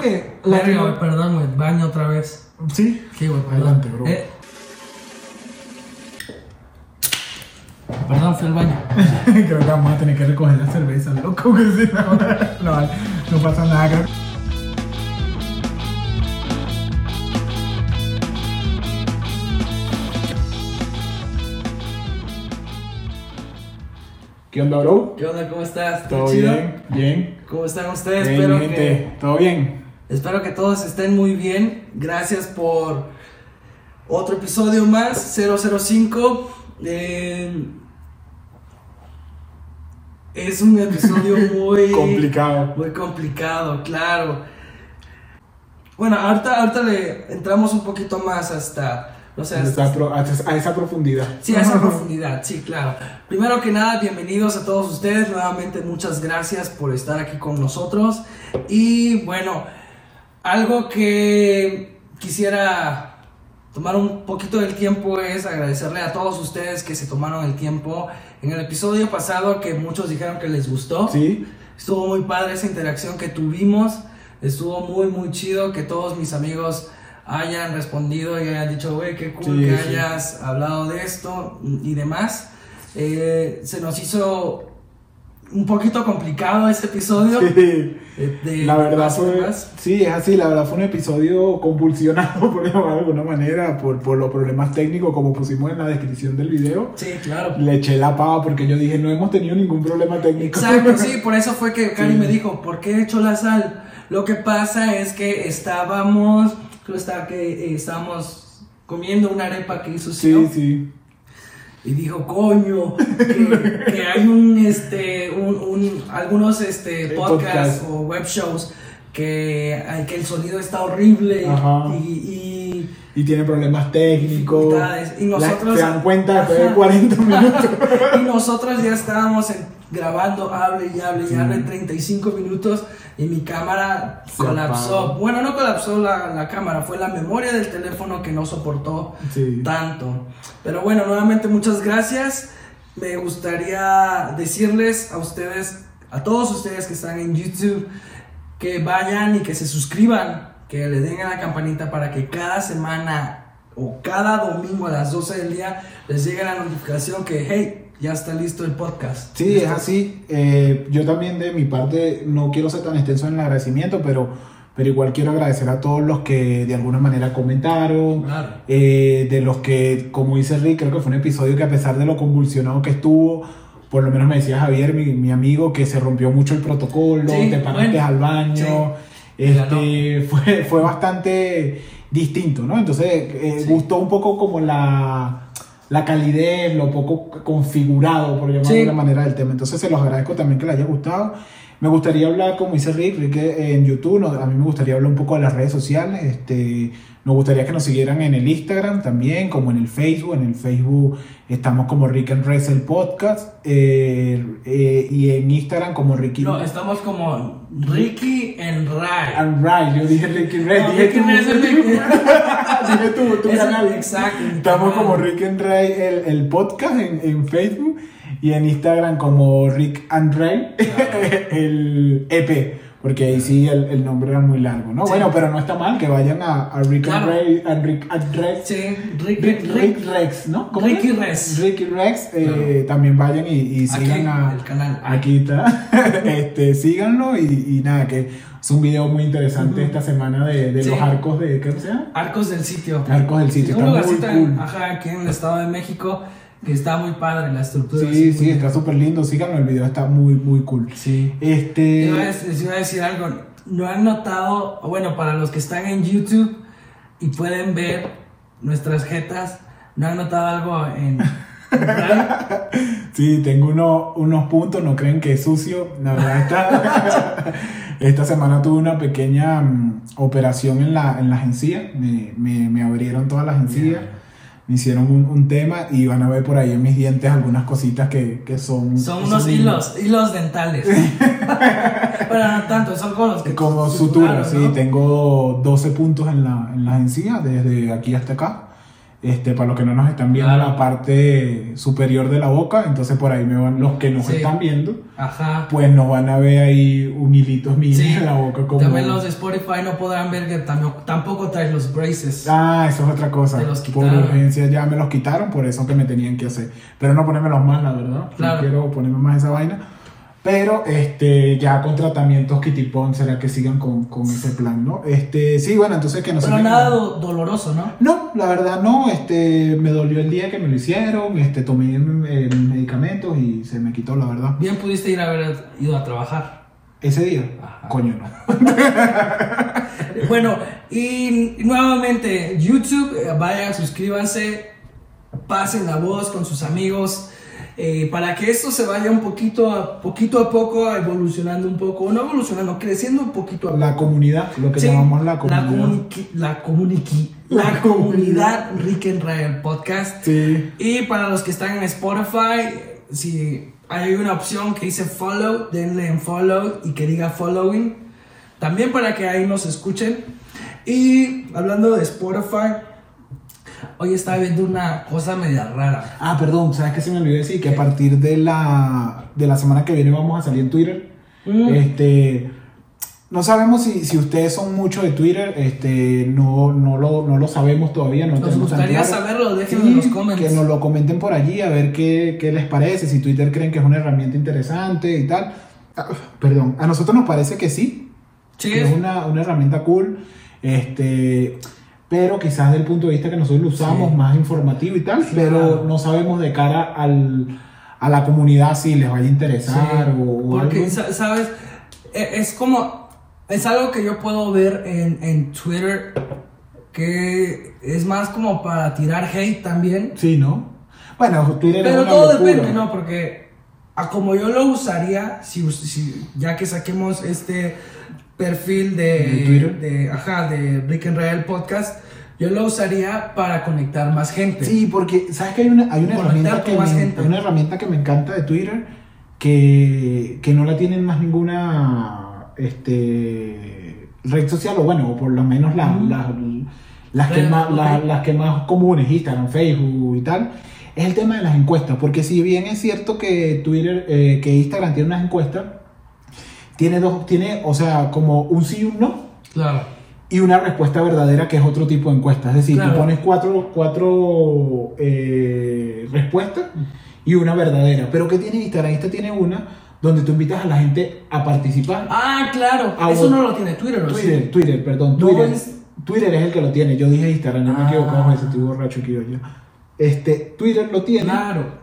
creo que. La perdón, güey, baño otra vez. Sí. Sí, güey. Adelante, bro. Eh. Perdón, fui al baño. creo que vamos a tener que recoger la cerveza, loco, que si no, no, no pasa nada. creo. ¿Qué onda, bro? ¿Qué onda? ¿Cómo estás? ¿Todo chido? bien? Bien. ¿Cómo están ustedes? Bien, espero, gente. que, ¿Todo bien? Espero que todos estén muy bien. Gracias por otro episodio más, 005. Eh, es un episodio muy Complicado. Muy complicado, claro. Bueno, ahorita, ahorita le entramos un poquito más hasta, no sé, hasta- esa, pro- a esa- a esa profundidad. Sí, a esa profundidad, sí, claro. Primero que nada, bienvenidos a todos ustedes. Nuevamente, muchas gracias por estar aquí con nosotros. Y bueno, algo que quisiera tomar un poquito del tiempo es agradecerle a todos ustedes que se tomaron el tiempo en el episodio pasado que muchos dijeron que les gustó. Sí. Estuvo muy padre esa interacción que tuvimos. Estuvo muy, muy chido que todos mis amigos hayan respondido y hayan dicho, güey, qué cool Sí, que sí. hayas hablado de esto y demás. Eh, se nos hizo un poquito complicado ese episodio. Sí. eh, de- La verdad fue, sí, es así, la verdad fue un episodio convulsionado, por llamarlo de alguna manera, por, por los problemas técnicos, como pusimos en la descripción del video. Sí, claro. Le eché la pava porque yo dije, no hemos tenido ningún problema técnico. Exacto, sí, por eso fue que Cari Sí. me dijo, ¿por qué he hecho la sal? Lo que pasa es que estábamos, creo está que eh, estábamos comiendo una arepa que hizo Sí, sí. Y dijo coño que, que hay un este un, un- algunos este podcasts podcast. o web shows que, que el sonido está horrible y, y- Y tiene problemas técnicos. Y nosotros- se dan cuenta después de Ajá. 40 minutos. y nosotros ya estábamos en- grabando hable y hable y Sí. hable 35 minutos y mi cámara Se colapsó apagó. bueno no colapsó la, la cámara fue la memoria del teléfono que no soportó Sí. tanto. Pero bueno, nuevamente muchas gracias. Me gustaría decirles a ustedes, a todos ustedes que están en YouTube, que vayan y que se suscriban, que le den a la campanita para que cada semana o cada domingo a las 12 del día les llegue la notificación que, hey, ya está listo el podcast. Sí, es así. Eh, yo también de mi parte no quiero ser tan extenso en el agradecimiento, pero, pero igual quiero agradecer a todos los que de alguna manera comentaron, Claro. eh, de los que, como dice Rick, creo que fue un episodio que a pesar de lo convulsionado que estuvo, por lo menos me decía Javier, mi, mi amigo, que se rompió mucho el protocolo, Sí, te paraste bueno, al baño, sí. este, fue, fue bastante distinto, ¿no? Entonces eh, Sí. gustó un poco como la, la calidez, lo poco configurado, por llamarlo Sí. de una manera del tema. Entonces se los agradezco también que les haya gustado. Me gustaría hablar, como dice Rick, Rick en YouTube, no, a mí me gustaría hablar un poco de las redes sociales. Este, nos gustaría que nos siguieran en el Instagram también, como en el Facebook. En el Facebook estamos como Rick and Res el podcast. eh, eh, y en Instagram como Ricky No, estamos como Ricky en Ray. and Rai. Yo dije Ricky Res. No, dije Ricky tú. Ray es el Ricky. Dije tú, el- canal. exacto, Estamos como Rick and Ray el, el podcast en, en Facebook y en Instagram como Rick and Ray el EP. Porque ahí sí el, el nombre era muy largo, ¿no? Sí. Bueno, pero no está mal que vayan a, a Rick Claro. Ray, Rick Rex. Sí, Rick, Rick, Rex, ¿no? ¿Cómo Ricky? Rex. Ricky Rex, eh, también vayan y, y Aquí, sigan a, el canal. Aquí está. este, síganlo y, y nada, que es un video muy interesante esta semana de, de Sí. los arcos de, ¿qué se llama? Arcos del sitio. Arcos del sitio, está muy cool. ajá, aquí en el Estado de México que está muy padre la estructura. Sí, sí, está súper lindo. Síganlo, el video está muy, muy cool. Sí. Este. Iba a, decir, les iba a decir algo. No han notado, bueno, para los que están en YouTube y pueden ver nuestras jetas, no han notado algo en. Sí, tengo uno- unos puntos, no creen que es sucio. La verdad, esta, esta semana tuve una pequeña mm, operación en la, en las encías. Me, me, me abrieron todas las encías. Me hicieron un, un tema y van a ver por ahí en mis dientes algunas cositas que, que son. Son unos hilos, hilos dentales. Pero no tanto, son como los que. Como suturas, sí. Tengo 12 puntos en, la, en las encías, desde aquí hasta acá. Este, para los que no nos están viendo Claro. la parte superior de la boca, entonces por ahí me van los que nos Sí. están viendo, Ajá. pues nos van a ver ahí un hilito mini Sí. en la boca como También los de Spotify no podrán ver que tam- tampoco traes los braces. Ah, eso es otra cosa. Los por urgencia ya me los quitaron, por eso que me tenían que hacer. Pero no ponérmelos más, la verdad. Claro. No quiero ponerme más esa vaina. Pero este, ya con tratamientos kitipón será que sigan con, con ese plan, ¿no? Este, sí, bueno, entonces que no se Pero nada do- doloroso, ¿no? No, la verdad no, este, me dolió el día que me lo hicieron, este, tomé eh, medicamentos y se me quitó, la verdad. Bien pudiste ir a haber ido a trabajar. Ese día, Ajá. coño no. Bueno, y nuevamente, YouTube, eh, vayan, suscríbanse, pasen la voz con sus amigos. Eh, para que esto se vaya un poquito a, poquito a poco evolucionando un poco, no evolucionando, creciendo un poquito a poco. La comunidad, lo que Sí, llamamos la comunidad. comuniqui- la, comuniqui- la comunidad Rick and Ryan Podcast. Sí. Y para los que están en Spotify, si hay una opción que dice follow, denle en follow y que diga following. También para que ahí nos escuchen. Y hablando de Spotify, hoy estaba viendo una cosa media rara. Ah, perdón, ¿sabes qué se me olvidó decir? Que a partir de la, de la semana que viene vamos a salir en Twitter. Mm. Este, no sabemos si, si ustedes son mucho de Twitter, este, no, no, lo, no lo sabemos todavía. No Nos gustaría claro. saberlo, déjenlo Sí, en los comments. Que nos lo comenten por allí, a ver qué, qué les parece, si Twitter creen que es una herramienta interesante y tal. Ah, perdón, a nosotros nos parece que sí, Sí, que es una, una herramienta cool, este, pero quizás del punto de vista que nosotros lo usamos, Sí. más informativo y tal, Claro. pero no sabemos de cara al, a la comunidad si les vaya a interesar Sí, o, Porque, algo. sa- ¿sabes? E- Es como. Es algo que yo puedo ver en, en Twitter que es más como para tirar hate también. Sí, ¿no? Bueno, Twitter es Pero una todo locura. depende, ¿no? Porque a como yo lo usaría, si, si- ya que saquemos este perfil de, ¿De Twitter? de, ajá, de Rick and Real Podcast, yo lo usaría para conectar más gente. Sí, porque sabes que hay una, hay una herramienta que me, gente. una herramienta que me encanta de Twitter que, que no la tienen más ninguna este red social o bueno, o por lo menos la- Ujú. la- las que más las que más comunes, Instagram, Facebook y tal, es el tema de las encuestas, porque si bien es cierto que Twitter eh, que Instagram tiene unas encuestas, tiene dos tiene, o sea, como un sí y un no Claro. y una respuesta verdadera que es otro tipo de encuesta. Es decir, Claro. tú pones cuatro, cuatro eh, respuestas y una verdadera. Pero ¿qué tiene Instagram? Esta tiene una donde tú invitas a la gente a participar. Ah, claro. Eso no lo tiene Twitter, ¿o sí? Twitter, Twitter, perdón, No Twitter. es- Twitter es el que lo tiene. Yo dije Instagram, no me Ah. equivoco, con eso, estoy borracho hoy ya. Este, Twitter lo tiene. Claro.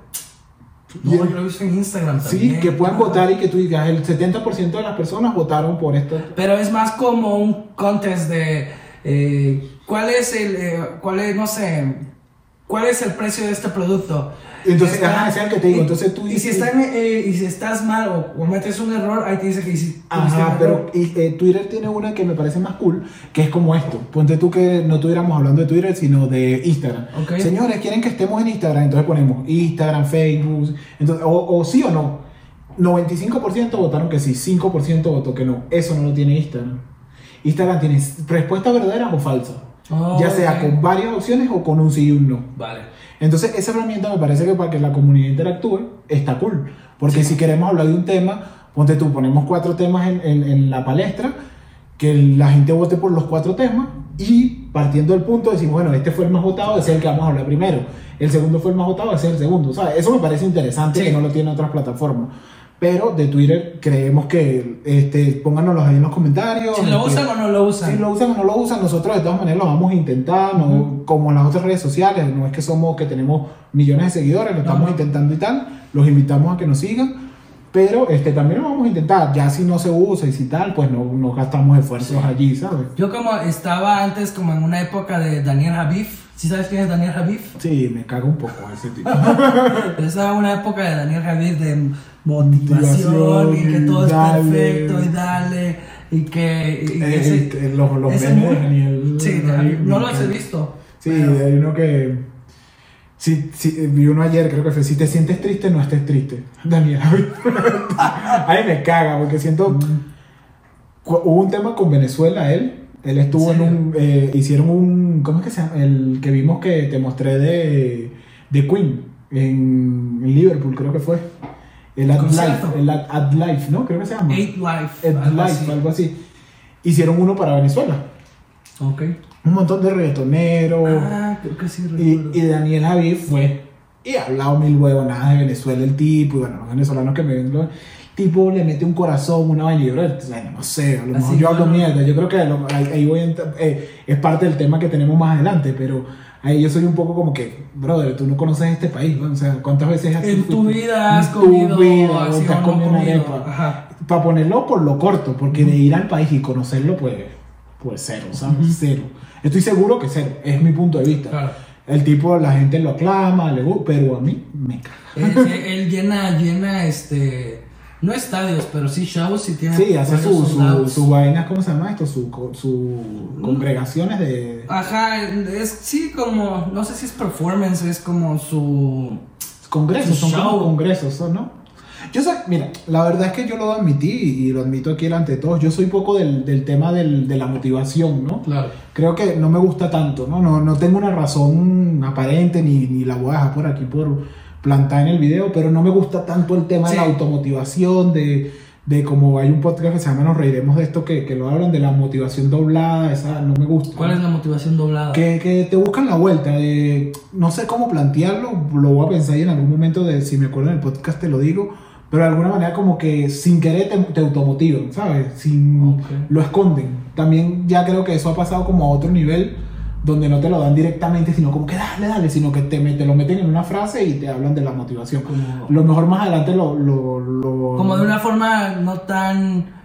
No, yo lo he visto en Instagram Sí, que puedan votar y que tú digas, el 70% de las personas votaron por esta. Pero es más como un contest de eh, cuál es el, eh, cuál es, no sé, cuál es el precio de este producto. Entonces, ajá, es el que te digo. Entonces tú y si, dices- eh, y si estás mal o, o metes un error, ahí te dice que hiciste Ajá, pero y, eh, Twitter tiene una que me parece más cool, que es como esto. Ponte tú que no estuviéramos hablando de Twitter, sino de Instagram. Ok. Señores, quieren que estemos en Instagram, entonces ponemos Instagram, Facebook, entonces, o, o sí o no. 95% votaron que sí, 5% votó que no. Eso no lo tiene Instagram. Instagram tiene respuestas verdaderas o falsas. Oh, ya sea con varias opciones o con un sí y un no. Vale. Entonces, esa herramienta me parece que para que la comunidad interactúe está cool. Porque si queremos hablar de un tema, ponte tú, ponemos cuatro temas en, en- en la palestra, que la gente vote por los cuatro temas y partiendo del punto decimos, bueno, este fue el más votado, ese es el que vamos a hablar primero. El segundo fue el más votado, ese es el segundo. ¿sabes? Eso me parece interesante Sí. que no lo tienen otras plataformas. Pero de Twitter creemos que este, pónganoslo ahí en los comentarios. Si lo este, usan o no lo usan. si lo usan o no lo usan, nosotros de todas maneras lo vamos a intentar, no, como en las otras redes sociales, no es que somos que tenemos millones de seguidores, lo estamos intentando y tal, los invitamos a que nos sigan, pero este también lo vamos a intentar, ya si no se usa y si tal, pues no, no gastamos esfuerzos allí, ¿sabes? Yo como estaba antes como en una época de Daniel Javif. ¿Sí sabes quién es Daniel Javif? Sí, me cago un poco ese tipo. Estaba en una época de Daniel Javier de motivación Motivación y que todo es dale. perfecto y dale y que y Eh, ese- eh, los los ese memes de Daniel. sí, no los he visto. Sí, pero- hay uno que. Sí, sí, vi uno ayer, creo que fue: si te sientes triste, no estés triste. Daniel, ahí me caga, porque siento. cu- Hubo un tema con Venezuela, él, Él estuvo en, ¿En un. eh, hicieron un. ¿Cómo es que se llama? El que vimos que te mostré de, de Queen en, en Liverpool, creo que fue. El Ad ¿Concierto? Life, el Ad, Ad Life, ¿no? Creo que se llama. Eight Life. Ad algo Life, así. algo así. Hicieron uno para Venezuela. Ok. Un montón de reggaetoneros. Ah, creo que sí Y, y Daniel Javid fue y ha hablado mil huevonadas de Venezuela el tipo, y bueno, los venezolanos que me ven, tipo le mete un corazón, una vaina, bueno, no sé, a lo mejor yo hablo mierda, yo creo que lo- ahí, voy a eh, es parte del tema que tenemos más adelante, pero ahí yo soy un poco como que, brother, tú no conoces este país, ¿no? o sea, ¿cuántas veces has En tu vida has en tu comido vida, has comido una comido. arepa? Para ponerlo por lo corto, porque de ir al país y conocerlo, pues, pues cero, ¿sabes? Cero. Estoy seguro que cero, es mi punto de vista. Claro. El tipo, la gente lo aclama, le gusta, pero a mí me caga. Él- él llena, llena, este. No estadios, pero sí shows y tiene. Sí, hace su, soldados. su vainas, ¿cómo se llama esto? Su, su congregaciones de Ajá, es sí como. No sé si es performance, es como su. congresos, Su son como show. congresos, ¿son, ¿no? Yo soy, mira, la verdad es que yo lo admití y lo admito aquí delante de todos. Yo soy poco del, del tema del- de la motivación, ¿no? Claro. Creo que no me gusta tanto, ¿no? No, no tengo una razón aparente ni, ni la voy a dejar por aquí por plantar en el video, pero no me gusta tanto el tema Sí. de la automotivación, de, de como hay un podcast que se llama Nos Reiremos de esto, que, que lo hablan de la motivación doblada, esa no me gusta. ¿Cuál es la motivación doblada? Que, que te buscan la vuelta de, no sé cómo plantearlo, lo voy a pensar y en algún momento de, si me acuerdo en el podcast te lo digo, pero de alguna manera como que sin querer te, te automotivan, ¿sabes? Sin, Ok. Lo esconden. También ya creo que eso ha pasado como a otro nivel, donde no te lo dan directamente, sino como que dale, dale, sino que te, te lo meten en una frase y te hablan de la motivación. Como- Lo mejor más adelante lo... lo, lo- Como de una forma no tan.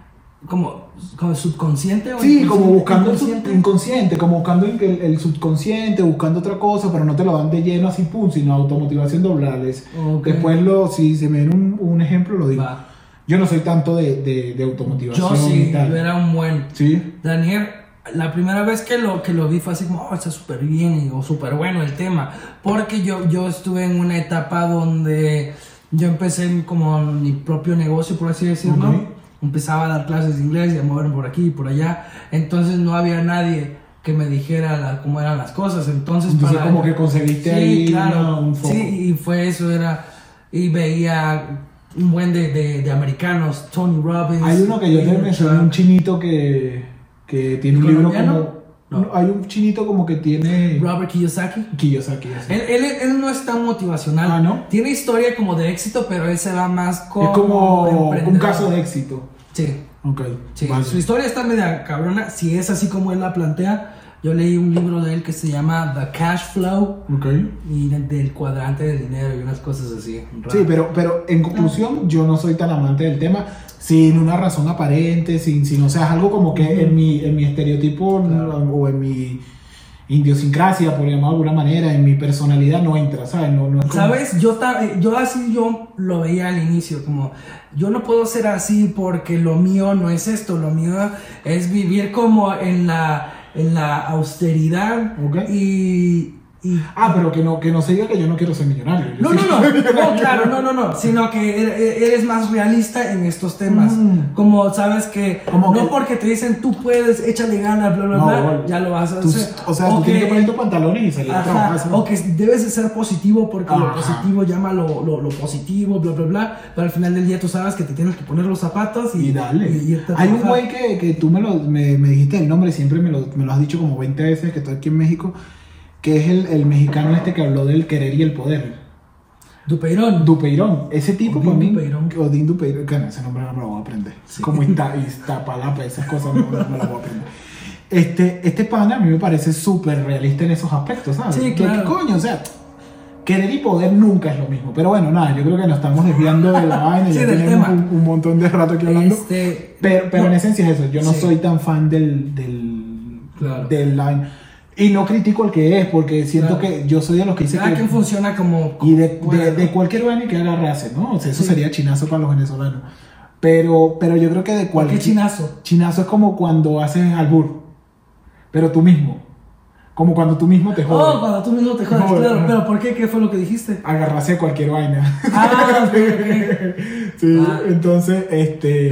Como, como subconsciente o Sí, como inconsciente- buscando el sub- inconsciente. inconsciente, como buscando el, el subconsciente, buscando otra cosa, pero no te lo dan de lleno así, pum, sino automotivación doblades. Ok. Después, lo, si se me ven un, un ejemplo, lo digo. Va. Yo no soy tanto de, de, de automotivación. Yo sí, y tal. yo era un buen. Sí, Daniel, la primera vez que lo, que lo vi fue así como, oh, está súper bien o súper bueno el tema. Porque yo, yo estuve en una etapa donde yo empecé como mi propio negocio, por así decirlo. Ok. Empezaba a dar clases de inglés y a moverme por aquí y por allá. Entonces no había nadie que me dijera la- cómo eran las cosas. Entonces, entonces para- como que conseguiste Sí, ahí claro. una- un foco. Sí, y fue eso, era. Y veía un buen de, de, de americanos, Tony Robbins. Hay uno que yo te mencioné, un chinito que, que tiene un libro como... No. Hay un chinito como que tiene... Robert Kiyosaki. Kiyosaki. así. Él, él, él no es tan motivacional. Ah, ¿no? Tiene historia como de éxito, pero él se va más como. es como un caso de éxito. Sí, Ok, sí. vale. Su historia está media cabrona. Si es así como él la plantea, yo leí un libro de él que se llama The Cash Flow Ok. y del, cuadrante del dinero y unas cosas así. Sí, pero, pero en conclusión, yo no soy tan amante del tema, sin una razón aparente, sin, sin o sea, es algo como que en mi, en mi estereotipo Claro. o en mi idiosincrasia, por llamarlo de alguna manera, en mi personalidad no entra, ¿sabes? No, no es como- ¿Sabes? Yo, yo así yo lo veía al inicio, como yo no puedo ser así porque lo mío no es esto, lo mío es vivir como en la, en la austeridad Ok. y, y- Ah, pero que no, que no se diga que yo no quiero ser millonario. No, no, no, no, claro, no, no, no, sino que er- er- eres más realista en estos temas. Mm. Como sabes que Como no que- porque te dicen tú puedes, échale ganas, bla, bla, No, bla, ya lo vas a Tú- hacer. o sea, tú tienes que poner tus pantalones y salir a. Ajá, ¿no? o que debes de ser positivo porque lo Ajá. positivo llama lo, lo, lo positivo, bla, bla, bla. Pero al final del día tú sabes que te tienes que poner los zapatos y, Y dale. y irte a Hay un güey que, que tú me, lo, me, me dijiste el nombre, siempre me lo, me lo has dicho como 20 veces que estoy aquí en México, que es el, el mexicano este que habló del querer y el poder. Dupeirón. Dupeirón. Ese tipo Odín para mí. Dupeirón. Odín Dupeirón. Que no, ese nombre no me lo voy a aprender. Como Izta- Iztapalapa, esas cosas no, no me las voy a aprender. Este, este pana a mí me parece súper realista en esos aspectos, ¿sabes? Sí, ¿Qué- claro. ¿Qué coño? O sea, querer y poder nunca es lo mismo. Pero bueno, nada, yo creo que nos estamos desviando de la vaina. Sí, ya tenemos un, un montón de rato aquí hablando. Este, Pero, pero en esencia es eso, yo no Sí. soy tan fan del, del, Claro. del line. Y no critico el que es, porque siento Claro. que yo soy de los que dice cada que... quien funciona como. Y de, de, de cualquier vaina que agarre hace, ¿no? O sea, eso Sí. sería chinazo para los venezolanos. Pero, pero yo creo que de ¿Por cualquier... qué chinazo? Chinazo es como cuando haces albur, pero tú mismo. Como cuando tú mismo te Oh, jodes. cuando tú mismo te jodas, Joder, claro. Pero ¿por qué? ¿Qué fue lo que dijiste? Agarrarse cualquier vaina. Ah, ok, ok. Sí, Ah. entonces, este.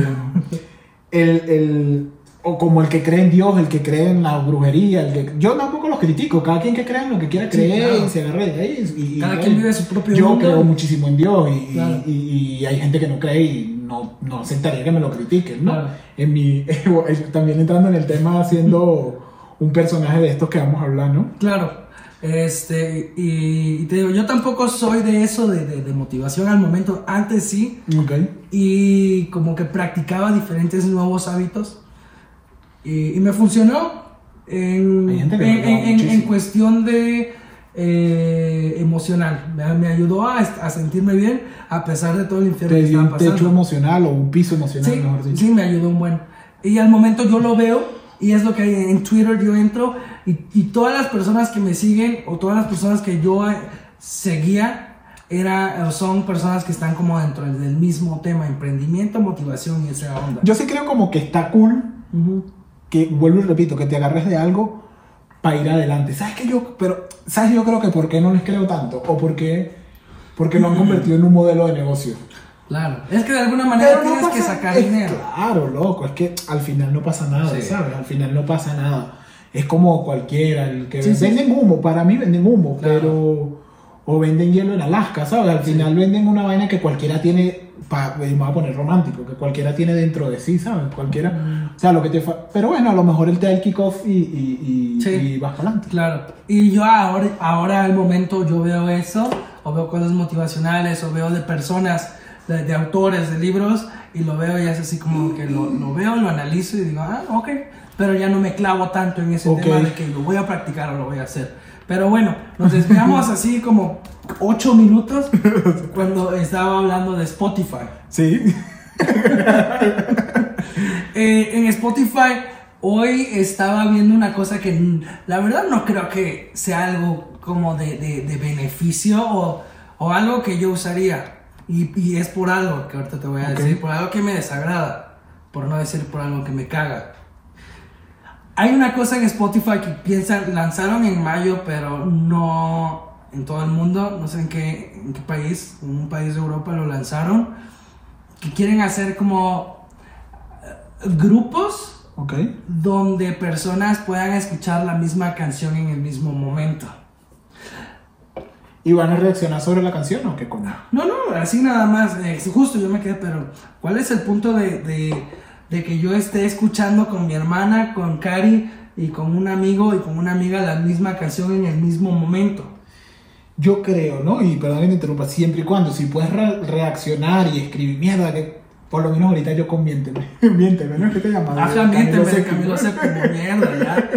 El, el- o como el que cree en Dios, el que cree en la brujería, el que, yo tampoco los critico, cada quien que crea en lo que quiera Sí, creer claro. y se agarre de ahí. Y, Cada y- quien vive su propio Yo mundo. creo muchísimo en Dios y, Claro. y- y hay gente que no cree y no, no aceptaría que me lo critiquen, ¿no? Claro. En mi, también entrando en el tema haciendo un personaje de estos que vamos a hablar, ¿no? Claro, este, y, te digo, yo tampoco soy de eso, de, de- de motivación al momento, antes sí, Ok. y como que practicaba diferentes nuevos hábitos, y, y me funcionó en, en, en- en- cuestión de eh, emocional, me, me ayudó a, a sentirme bien a pesar de todo el infierno Te que dio estaba un techo pasando. emocional o un piso emocional, Sí, mejor dicho. sí, me ayudó un buen. Y al momento yo lo veo y es lo que hay en Twitter, yo entro y, y todas las personas que me siguen o todas las personas que yo eh, seguía era, son personas que están como dentro del mismo tema, emprendimiento, motivación y esa onda. Yo sí creo como que está cool Ujú. Que vuelvo y repito, que te agarres de algo para ir adelante. ¿Sabes que yo, pero, ¿sabes yo creo que por qué no les creo tanto? O por qué, porque lo han convertido en un modelo de negocio. Claro, es que de alguna manera no tienes que pasa- sacar es- dinero. Claro, loco, es que al final no pasa nada, Sí. ¿sabes? Al final no pasa nada. Es como cualquiera, el que Sí, sí, venden humo, para mí venden humo, Claro. pero o venden hielo en Alaska, ¿sabes? Al final venden una vaina que cualquiera tiene, pa, me voy a poner romántico, que cualquiera tiene dentro de sí, ¿sabes? Cualquiera, o sea, lo que te fa- pero bueno, a lo mejor él te da el kickoff y, y, y, Sí. y vas para adelante. Claro. Y yo ahora, ahora al momento yo veo eso, o veo cosas motivacionales, o veo de personas, de, de autores, de libros, y lo veo y es así como que lo, lo veo, lo analizo y digo, ah, ok. Pero ya no me clavo tanto en ese Ok. tema de que lo voy a practicar o lo voy a hacer. Pero bueno, nos desviamos así como 8 minutos cuando estaba hablando de Spotify. Sí. Eh, en Spotify hoy estaba viendo una cosa que la verdad no creo que sea algo como de, de- de beneficio o, o algo que yo usaría. Y, y es por algo que ahorita te voy a Ok. decir, por algo que me desagrada, por no decir por algo que me caga. Hay una cosa en Spotify que piensan, lanzaron en mayo, pero no en todo el mundo, no sé en qué, en qué país, en un país de Europa lo lanzaron, que quieren hacer como eh, grupos donde personas puedan escuchar la misma canción en el mismo momento. ¿Y van a reaccionar sobre la canción o qué coño? No, no, así nada más. eh, justo yo me quedé, pero ¿cuál es el punto de, de- de que yo esté escuchando con mi hermana, con Cari y con un amigo y con una amiga la misma canción en el mismo momento? Yo creo, ¿no? Y perdón que te interrumpa, siempre y cuando, si puedes re- reaccionar y escribir mierda, que por lo menos ahorita yo con miénteme. miénteme, ¿no? ¿Qué te llamas? Ajá, miénteme Camilo Séptimo, mierda, ya,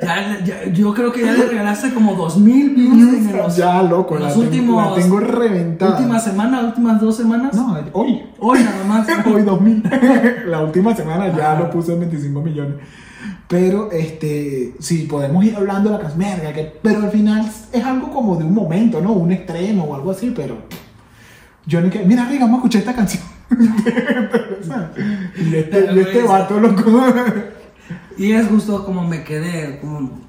ya, ya- Yo creo que ya le regalaste como dos mil views en los, Ya, loco, en la, los tengo, últimos. la tengo reventada. Última semana, últimas dos semanas. No, hoy. Hoy nada más. Hoy 2000. la última semana ya lo puse en 25 millones. Pero, este, sí, podemos ir hablando de la canción, que, pero al final es algo como de un momento, ¿no? Un extremo o algo así, pero yo ni que, mira, Riga, vamos a escuchar esta canción. y este, y este vato, loco. Y es justo como me quedé, como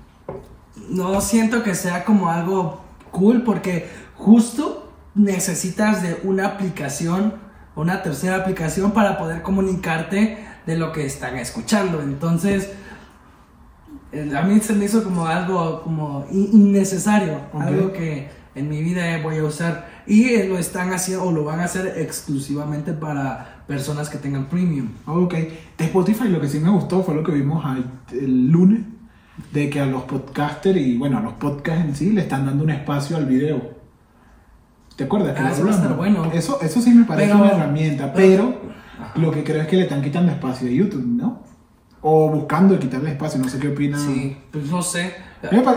no siento que sea como algo cool porque justo necesitas de una aplicación, una tercera aplicación para poder comunicarte de lo que están escuchando. Entonces, eh, a mí se me hizo como algo como in- innecesario, Ok. algo que en mi vida voy a usar y lo están haciendo o lo van a hacer exclusivamente para personas que tengan premium. ok, de Spotify lo que sí me gustó fue lo que vimos el lunes, de que a los podcasters y, bueno, a los podcasts en sí le están dando un espacio al video. ¿Te acuerdas? que Ah, eso va a estar bueno. Eso, eso sí me parece Pero- una herramienta, pero- pero, lo que creo es que le están quitando espacio a YouTube, ¿no? O buscando quitarle espacio, no sé qué opina. Sí, pues no sé.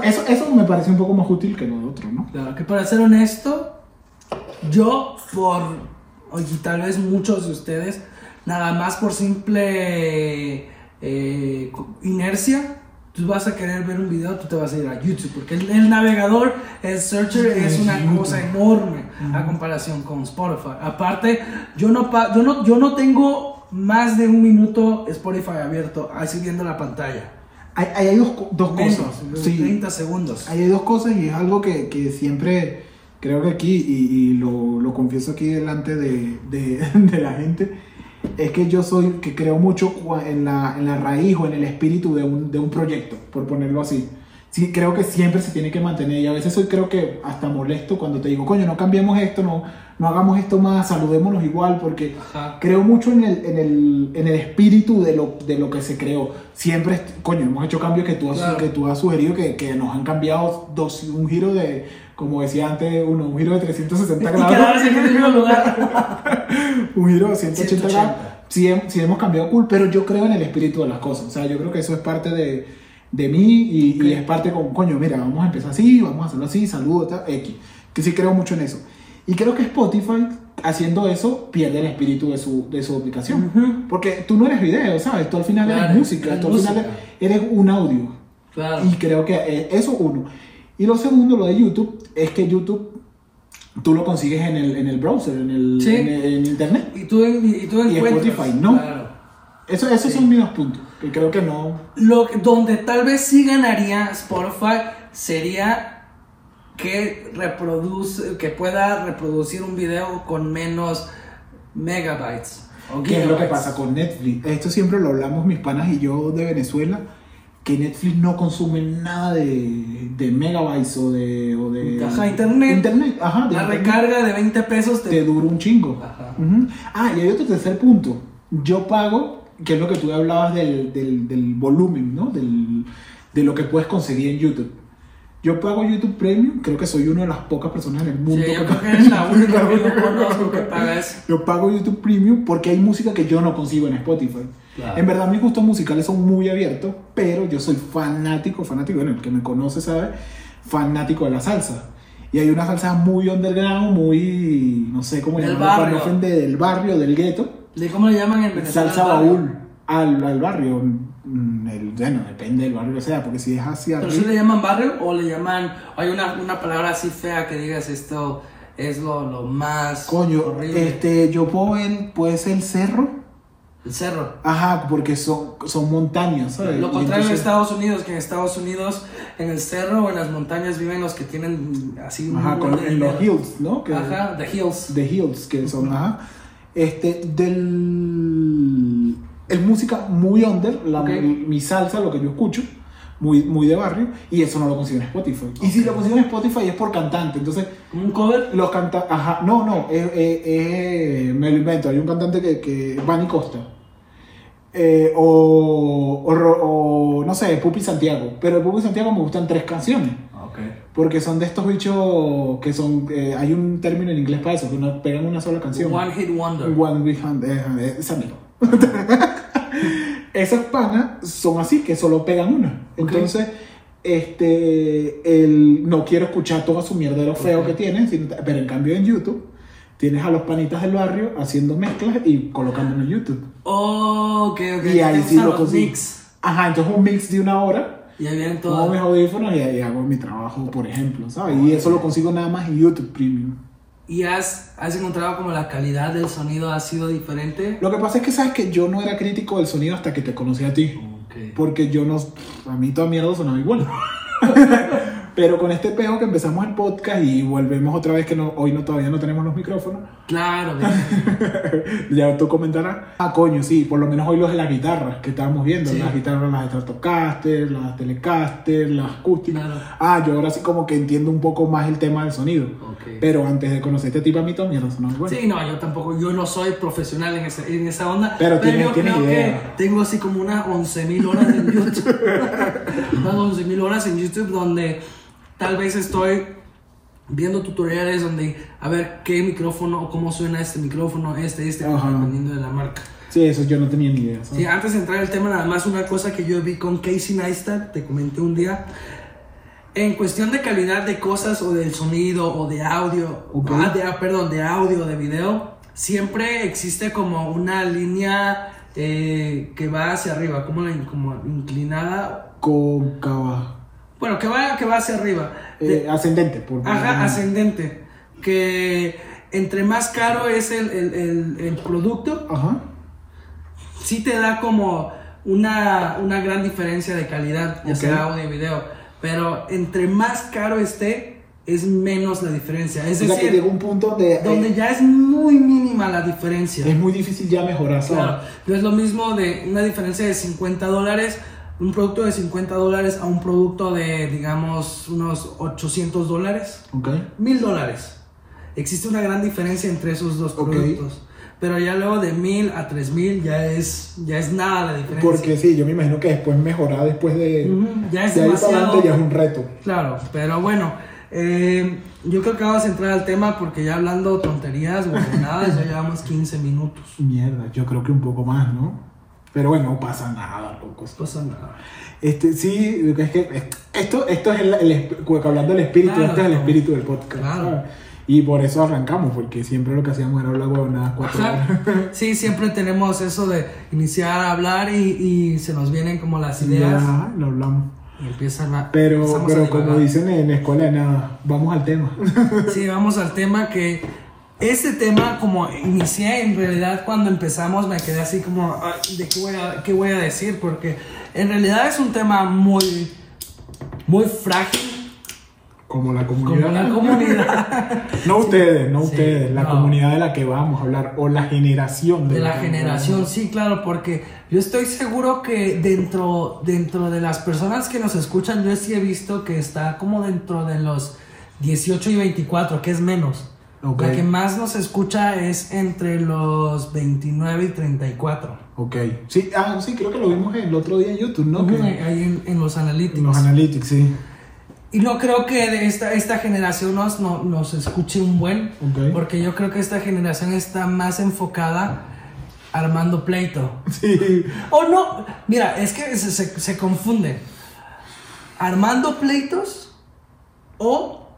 Eso, eso me parece un poco más útil que lo otro, ¿no? Claro, que para ser honesto, yo por, oye, tal vez muchos de ustedes, nada más por simple eh, inercia, tú vas a querer ver un video, tú te vas a ir a YouTube, porque el, el navegador, el searcher es una YouTube. cosa enorme a comparación con Spotify. Aparte, yo no, pa- yo no, yo no tengo más de un minuto Spotify abierto, así viendo la pantalla. Hay, hay- dos, co- dos Menos, cosas. de Sí, 30 segundos. hay dos cosas y es algo que, que siempre creo que aquí, y, y lo, lo confieso aquí delante de, de- de la gente, es que yo soy, que creo mucho en la, en la raíz o en el espíritu de un, de un proyecto, por ponerlo así. Sí, creo que siempre se tiene que mantener y a veces soy creo que hasta molesto cuando te digo, coño, no cambiemos esto, no, no hagamos esto más, saludémonos igual, porque Ajá. creo mucho en el, en el, en el espíritu de lo, de lo que se creó. Siempre, coño, hemos hecho cambios que tú has, Claro. que tú has sugerido que, que nos han cambiado dos, un giro de, como decía antes uno, un giro de 360 Y grados. quedarse en el mismo lugar. un giro de 180, 180. grados. Sí, sí hemos cambiado cool, pero yo creo en el espíritu de las cosas. O sea, yo creo que eso es parte de, de mí y, y Ok. es parte con, coño, mira, vamos a empezar así, vamos a hacerlo así, saludos, tal, X. Que sí creo mucho en eso. Y creo que Spotify, haciendo eso, pierde el espíritu de su, de su aplicación. Ujú. Porque tú no eres video, ¿sabes? Tú al final Claro, eres música, eres tú al final eres un audio. Claro. Y creo que eh, eso uno. Y lo segundo, lo de YouTube, es que YouTube tú lo consigues en el, en el browser, en, el, Sí. en, en internet. Y tú, en- y tú Y. Spotify, ¿no? Claro. Eso, esos son mis dos puntos. Que creo que no. Lo que- donde tal vez sí ganaría Spotify sería que reproduce, que pueda reproducir un video con menos megabytes. ¿Qué es lo que pasa con Netflix? Esto siempre lo hablamos mis panas y yo de Venezuela. Que Netflix no consume nada de, de megabytes o de, o de. Ajá, internet. Internet, ajá. de La internet. recarga de 20 pesos te... te dura un chingo. Ajá. Ah, y hay otro tercer punto. Yo pago, que es lo que tú hablabas del, del, del volumen, ¿no? Del, de lo que puedes conseguir en YouTube. Yo pago YouTube Premium, creo que soy una de las pocas personas en el Sí, mundo yo que creo que eres la única que yo conozco que paga eso. Yo pago YouTube Premium porque hay música que yo no consigo en Spotify. Claro. En verdad mis gustos musicales son muy abiertos, pero yo soy fanático, fanático, bueno, el que me conoce sabe, fanático de la salsa. Y hay una salsa muy underground, muy, no sé cómo llamarlo, para no ofender, del barrio, del gueto. ¿De cómo le llaman en Venezuela? Salsa baúl al, al barrio. Mm, el- bueno, depende del barrio que sea, porque si es hacia ¿Pero sí arriba, le llaman barrio o le llaman... Hay una, una palabra así fea que digas esto es lo, lo más coño, horrible. este, yo puedo ver, puede ser el cerro. El cerro. Ajá, porque son, son montañas, ¿sabes? Lo contrario en entonces- Estados Unidos, que en Estados Unidos, en el cerro o en las montañas viven los que tienen así Ajá, con, en los hills, ¿no? Que- Ajá, the hills. The hills, que son, ajá. Este, del... Es música muy under, la, mi salsa, lo que yo escucho, muy, muy de barrio, y eso no lo consigo en Spotify. Y si lo consigo en Spotify es por cantante, entonces un cover. los cantantes, ajá, no, no, eh, eh, eh, me lo invento, hay un cantante que, que Bunny Costa. Eh, o, o, no sé, Pupi Santiago. Pero de Pupi Santiago me gustan tres canciones. Porque son de estos bichos que son. eh, hay un término en inglés para eso, que no pegan una sola canción. One hit wonder. One Big Hand, eh, eh. Esas panas son así, que solo pegan una. Entonces, este, el, no quiero escuchar toda su mierdero feo Ok. que tienen, sino- pero en cambio en YouTube tienes a los panitas del barrio haciendo mezclas y colocando en YouTube. Oh, ok, ok. y ahí ¿Te sí lo mix? Ajá, entonces un mix de una hora Y ahí vienen Pongo mis todos. audífonos y ahí hago mi trabajo, por ejemplo, ¿sabes? Y eso lo consigo nada más en YouTube Premium. ¿Y has, has encontrado como la calidad del sonido ha sido diferente? Lo que pasa es que sabes que yo no era crítico del sonido hasta que te conocí a ti. Porque yo no. A mí toda mierda sonaba igual. Pero con este peo que empezamos el podcast y volvemos otra vez que no, hoy no, todavía no tenemos los micrófonos, Claro, ya tú comentarás. Ah, coño, sí, por lo menos hoy los de las guitarras que estábamos viendo. Sí. Las guitarras, las Stratocaster, las Telecaster, las acústicas. Claro. Ah, yo ahora sí como que entiendo un poco más el tema del sonido. Ok. Pero antes de conocer este tipo a mí toda mierda sonaba igual. Sí, no, yo tampoco, yo no soy profesional en, ese- en esa onda. Pero tienes- yo tienes creo idea. que tengo así como unas 11.000 horas en YouTube. unas 11.000 horas en YouTube donde tal vez estoy viendo tutoriales donde a ver qué micrófono o cómo suena este micrófono, este, este, Ajá. dependiendo de la marca. Sí, eso yo no tenía ni idea. ¿sabes? Sí, antes de entrar al tema, nada más una cosa que yo vi con Casey Neistat, te comenté un día. En cuestión de calidad de cosas o del sonido o de audio, ah, de, ah, perdón, de audio, de video, siempre existe como una línea eh, que va hacia arriba, como, la, como inclinada, Cóncava. Bueno, que va, que va hacia arriba. De- Eh, ascendente, por Ajá, ascendente. Que entre más caro es el, el- el- el producto, Ajá. sí te da como una, una gran diferencia de calidad, ya Ok. sea audio y video. Pero entre más caro esté, es menos la diferencia. Es o sea que decir, llega un punto donde, donde eh, ya es muy mínima la diferencia. es muy difícil ya mejorar. Claro, no es lo mismo de una diferencia de 50 dólares, un producto de 50 dólares a un producto de, digamos, unos 800 dólares, Ok. 1000 dólares. Existe una gran diferencia entre esos dos productos. Pero ya luego de 1000 a 3000 ya es, ya es nada la diferencia. Porque sí, yo me imagino que después mejorar después de... Ya es de demasiado. adelante ya es un reto. Claro, pero bueno, eh, yo creo que vamos a entrar al tema porque ya hablando tonterías, nada, ya llevamos 15 minutos. Mierda, yo creo que un poco más, ¿no? Pero bueno, no pasa nada, locos. No pasa nada. Este, sí, es que esto, esto es el, el hablando del espíritu, Claro, este es el espíritu del podcast. Claro. Y por eso arrancamos, porque siempre lo que hacíamos era hablar huevonadas cuatro horas. Sí, siempre tenemos eso de iniciar a hablar y, y se nos vienen como las ideas Ya, lo hablamos. y empiezan a... Pero, empezamos a pero como dicen en la escuela de nada, vamos al tema. Sí, vamos al tema que... Este tema, como inicié, en realidad cuando empezamos me quedé así como, "Ay, ¿de qué voy, a, qué voy a decir? Porque en realidad es un tema muy, muy frágil, Como la como comunidad. la comunidad. No ustedes, no Sí, ustedes, la no. comunidad de la que vamos a hablar, o la generación De la que generación, sí, claro, porque yo estoy seguro que dentro, dentro de las personas que nos escuchan, yo sí he visto que está como dentro de los 18 y 24, que es menos. Ok. La que más nos escucha es entre los 29 y 34. Ok. Sí, ah, sí, creo que lo vimos el otro día en YouTube, ¿no? Que- Ahí en, en los analytics. en los analytics, sí. Y no creo que esta, esta generación nos, no- nos escuche un buen, Ok. porque yo creo que esta generación está más enfocada armando pleito. Sí. O no, mira, es que se, se- se confunde. Armando pleitos o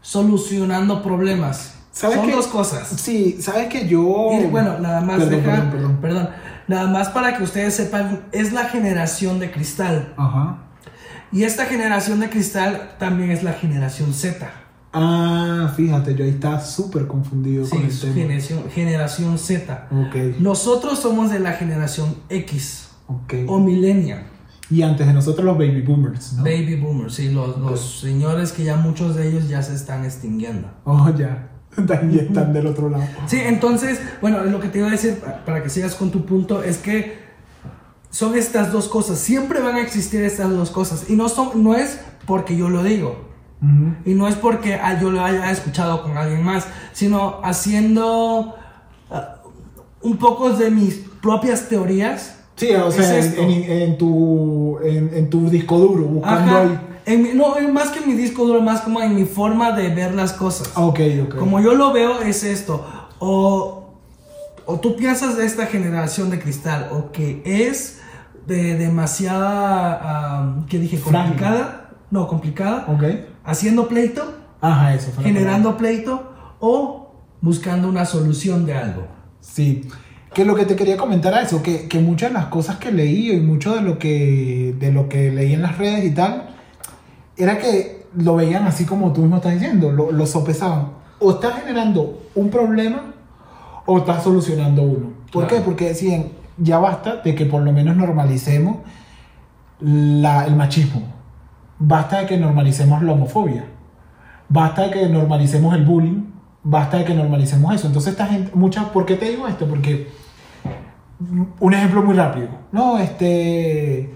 solucionando problemas. ¿Sabes Son qué? dos cosas. Sí, sabes que yo. Y bueno, nada más, Perdón, deja- perdón, perdón. perdón. Nada más para que ustedes sepan, es la generación de cristal. Ajá. Y esta generación de cristal también es la generación Z. Ah, fíjate, yo ahí estaba súper confundido Sí, con el tema. generación, generación Z. Ok, Nosotros somos de la generación X ok. o millennial. Y antes de nosotros los baby boomers, ¿no? Baby boomers, sí, los, los señores que ya muchos de ellos ya se están extinguiendo. Oh, ya. Ya están del otro lado. Sí, entonces, bueno, lo que te iba a decir pa- para que sigas con tu punto es que son estas dos cosas, siempre van a existir estas dos cosas y no son no es porque yo lo digo y no es porque ah, yo lo haya escuchado con alguien más, sino haciendo ah, un poco de mis propias teorías. Sí, o Es sea, en, esto. en- en tu, en, tu disco duro, buscando Ajá. ahí. En mi- no, en- más que en mi disco duro, más como en mi forma de ver las cosas. Ah, ok, ok. Como yo lo veo es esto. O, o tú piensas de esta generación de cristal o que es de demasiada, ¿qué dije? Frágil. Complicada. No, complicada. Ok. Haciendo pleito, Ajá, eso fue generando pleito o buscando una solución de algo. Sí, que lo que te quería comentar a eso, que, que muchas de las cosas que leí y mucho de lo que, de lo que leí en las redes y tal, era que lo veían así como tú mismo estás diciendo, lo, lo sopesaban. O estás generando un problema o estás solucionando uno. ¿Por Claro. qué? Porque decían, ya basta de que por lo menos normalicemos la- el machismo. Basta de que normalicemos la homofobia. Basta de que normalicemos el bullying. Basta de que normalicemos eso. Entonces, esta gente, muchas, ¿por qué te digo esto? Porque un ejemplo muy rápido. No, este,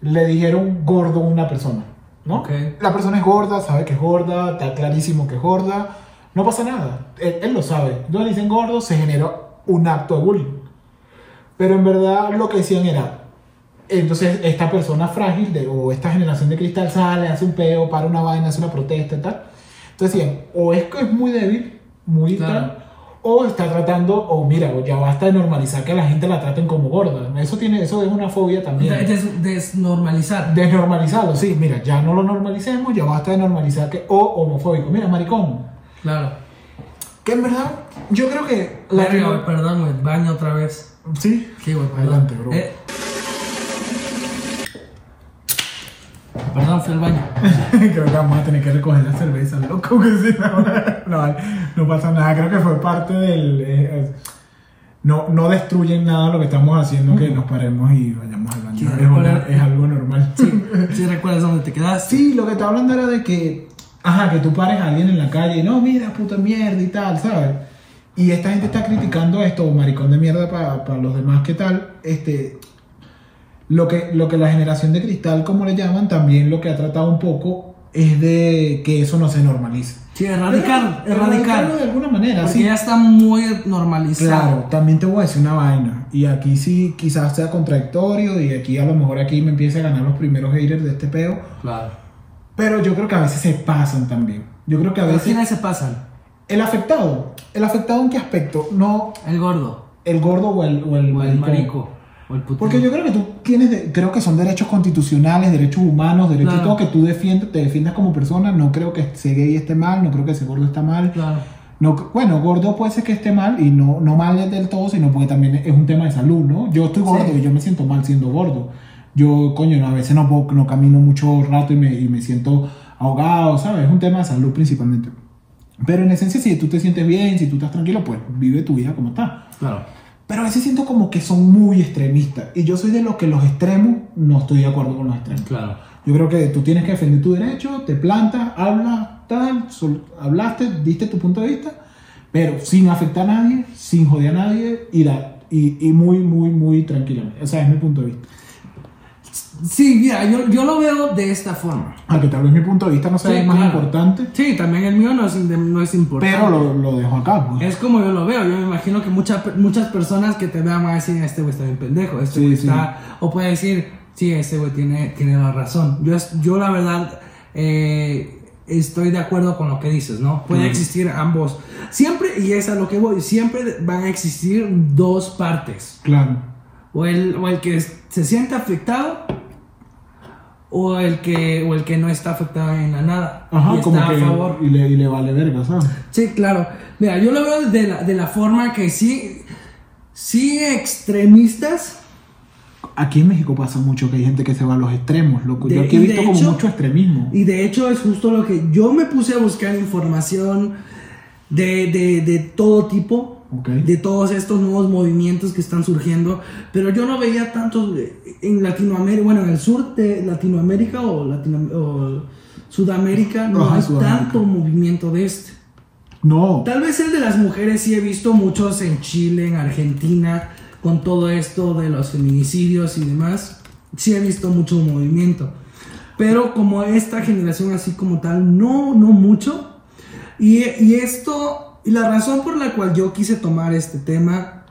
le dijeron gordo a una persona, ¿no? Ok. La persona es gorda, sabe que es gorda, está clarísimo que es gorda, no pasa nada, él, él lo sabe. Entonces le dicen gordo, se generó un acto de bullying. Pero en verdad lo que decían era, entonces esta persona frágil de, o esta generación de cristal sale, hace un peo, para una vaina, hace una protesta y tal. Entonces decían, o es que es muy débil, muy Claro. tal, o está tratando, o mira, ya basta de normalizar que a la gente la traten como gorda. Eso tiene, eso es una fobia también. De- des- desnormalizar. Desnormalizarlo, sí, mira, ya no lo normalicemos, ya basta de normalizar que, o homofóbico, mira, maricón. Claro. Que en verdad, yo creo que la Verga, perdón, güey, baño otra vez. Sí, Sí, güey. Adelante, bro. Eh. Perdón, fui al baño. creo que vamos a tener que recoger la cerveza, loco, que si no, no, no pasa nada, creo que fue parte del... eh, eh, no, no destruyen nada lo que estamos haciendo, que nos paremos y vayamos al baño. Es, una- recuerda- es algo normal. Sí, sí recuerdas dónde te quedaste. Sí, lo que estaba hablando era de que Ajá, que tú pares a alguien en la calle y no, mira, puta mierda y tal, ¿sabes? Y esta gente está criticando esto, maricón de mierda para los demás, ¿qué tal? Este, lo que, lo que la generación de cristal, como le llaman, también lo que ha tratado un poco es de que eso no se normalice. Sí, erradicar, Pero, erradicar. erradicarlo de alguna manera, Porque sí. ya está muy normalizado. Claro, también te voy a decir una vaina. Y aquí sí quizás sea contradictorio y aquí a lo mejor aquí me empiece a ganar los primeros haters de este peo. Claro. Pero yo creo que a veces se pasan también. Yo creo que a veces... ¿Quiénes se pasan? El afectado. ¿El afectado en qué aspecto? No El gordo. el gordo o el, o el, O el marico. Porque yo creo que tú tienes, de- creo que son derechos constitucionales, derechos humanos, derechos Claro. todo que tú defiendes, te defiendas como persona. No creo que ese gay esté mal, no creo que ese gordo está mal. Claro. No, bueno, gordo puede ser que esté mal y no, no mal del todo, sino porque también es un tema de salud, ¿no? Yo estoy gordo Sí. y yo me siento mal siendo gordo. Yo, coño, no, a veces no, puedo- no camino mucho rato y me, y me siento ahogado, ¿sabes? Es un tema de salud principalmente. Pero en esencia, si tú te sientes bien, si tú estás tranquilo, pues vive tu vida como está. Claro. Pero a veces siento como que son muy extremistas. Y yo soy de los que los extremos no estoy de acuerdo con los extremos. Claro. Yo creo que tú tienes que defender tu derecho, te plantas, hablas, tal, hablaste, diste tu punto de vista, pero sin afectar a nadie, sin joder a nadie y, da- y, y muy, muy, muy tranquilamente. Ese es mi punto de vista. Sí, mira, yo, yo lo veo de esta forma. Aunque tal vez mi punto de vista no sea Sí, el más claro. importante, Sí, también el mío no es, no es importante. pero lo, lo dejo acá. pues. Es como yo lo veo. Yo me imagino que mucha- muchas personas que te vean van a decir, este güey está bien pendejo. Este Sí, está. O puede decir, sí, este güey tiene, tiene la razón. Yo, es- yo la verdad, eh, estoy de acuerdo con lo que dices, ¿no? Puede existir ambos. Siempre, y es a lo que voy, siempre van a existir dos partes. Claro. O el, o el que se siente afectado. O el que, o el que no está afectado en la nada. Ajá, y como está que a favor. y le, y le vale verga, ¿sabes? Sí, claro. Mira, yo lo veo de la, de la forma que sí, sí extremistas. Aquí en México pasa mucho que hay gente que se va a los extremos, loco. Yo De- aquí he visto como hecho- mucho extremismo. Y de hecho es justo lo que yo me puse a buscar información de, de, de todo tipo. Ok. De todos estos nuevos movimientos que están surgiendo. Pero yo no veía tantos de- en Latinoamérica, bueno, en el sur de Latinoamérica o, o Sudamérica, no Ajá, hay Sudamérica. tanto movimiento de este. No, Tal vez el de las mujeres sí he visto muchos en Chile, en Argentina, con todo esto de los feminicidios y demás. Sí he visto mucho movimiento. Pero como esta generación así como tal, no, no mucho. Y, y esto, y la razón por la cual yo quise tomar este tema,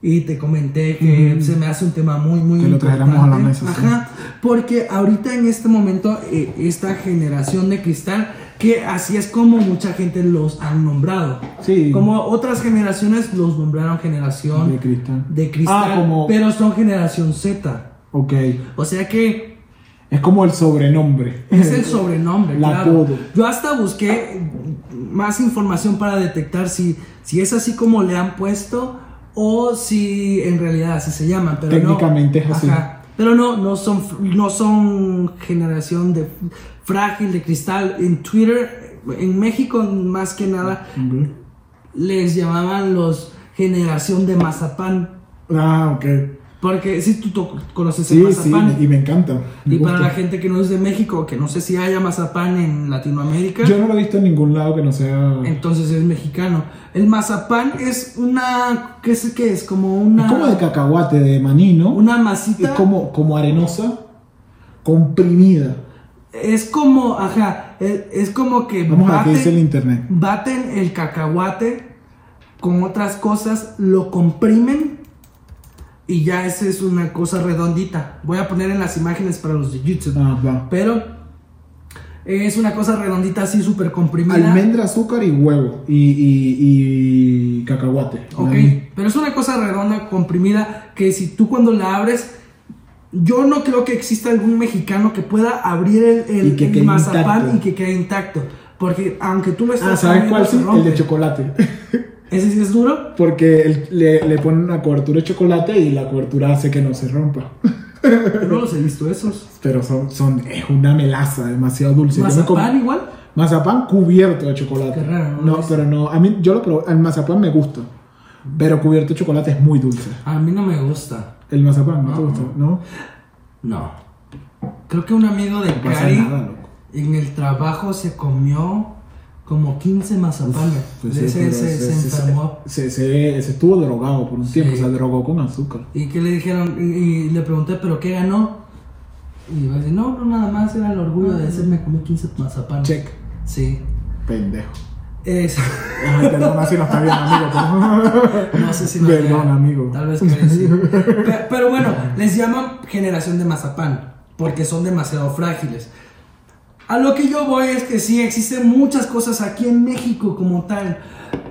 y te comenté que se me hace un tema muy, muy Que lo trajéramos a la importante. mesa, sí. Ajá, porque ahorita en este momento, eh, esta generación de cristal, que así es como mucha gente los han nombrado. sí. Como otras generaciones los nombraron generación de cristal. de cristal, Ah, como- pero son generación Z. Ok. O sea que Es como el sobrenombre. es el sobrenombre, La claro. apodo. Yo hasta busqué más información para detectar si, si es así como le han puesto o si en realidad así se llaman. Pero no- Técnicamente es así. Ajá. Pero no, no son, no son generación de frágil de cristal. En Twitter, en México más que nada, les llamaban los generación de mazapán. Ah, ok. Porque si tú conoces Sí, el sí, mazapán. y me encanta. me y para la gente que no es de México, que no sé si haya mazapán en Latinoamérica, Yo no lo he visto en ningún lado que no sea. entonces es mexicano. El mazapán es una. ¿Qué es? ¿Qué es? Como una. Es como de cacahuate, de maní, ¿no? Una Es masita. como, como arenosa, comprimida. Es como. Ajá. Es, es como que. Vamos a ver qué dice el baten, internet. baten el cacahuate con otras cosas, lo comprimen. Y ya esa es una cosa redondita. Voy a poner en las imágenes para los de YouTube. Ah. Pero es una cosa redondita así, súper comprimida. Almendra, azúcar y huevo. Y, y, y cacahuate. Ok, pero es una cosa redonda, comprimida, que si tú cuando la abres, yo no creo que exista algún mexicano que pueda abrir el, el- Y que el mazapán intacto. y que quede intacto. Porque aunque tú lo estás Ah, ¿sabes cuál sí? El de chocolate. ¿Ese sí es duro? Porque el- le, le ponen una cobertura de chocolate y la cobertura hace que no se rompa. Yo no los he visto esos. Pero son, son, es una melaza demasiado dulce. ¿Mazapán igual? Mazapán cubierto de chocolate. Qué raro, ¿no? No, pero no. A mí, yo lo probé. El mazapán me gusta. Pero cubierto de chocolate es muy dulce. A mí no me gusta. El mazapán, ¿no, te No. gusta? ¿No? No. Creo que un amigo de No Cari en el trabajo se comió como 15 mazapanes. Pues se, sí, pero se- ese- se ese- enfermó. Se, se- se estuvo drogado por un tiempo, Sí. se drogó con azúcar. Y que le dijeron, y, y le pregunté, ¿pero qué ganó? Y iba a decir, no, no, nada más era el orgullo de decirme comí 15 mazapanes. Check. Sí. Pendejo. Perdona si no está bien, amigo. pero- no sé si lo Perdón, amigo. Tal vez que sí. Pe- Pero bueno, les llaman generación de mazapán, porque son demasiado frágiles. A lo que yo voy es que sí, existen muchas cosas aquí en México como tal.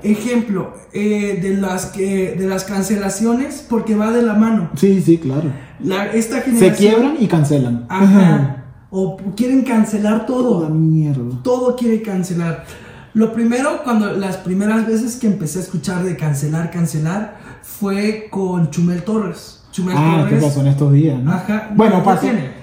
Ejemplo, eh, de, las que, de las cancelaciones, porque va de la mano. Sí, sí, claro. La- esta Se generación... quiebran y cancelan. Ajá. O quieren cancelar todo. Toda mierda. Todo quiere cancelar. Lo primero, cuando las primeras veces que empecé a escuchar de cancelar, cancelar, fue con Chumel Torres. Chumel Ah, ¿qué pasó en estos días? ¿no? Ajá. Bueno, ¿no pasó, tiene?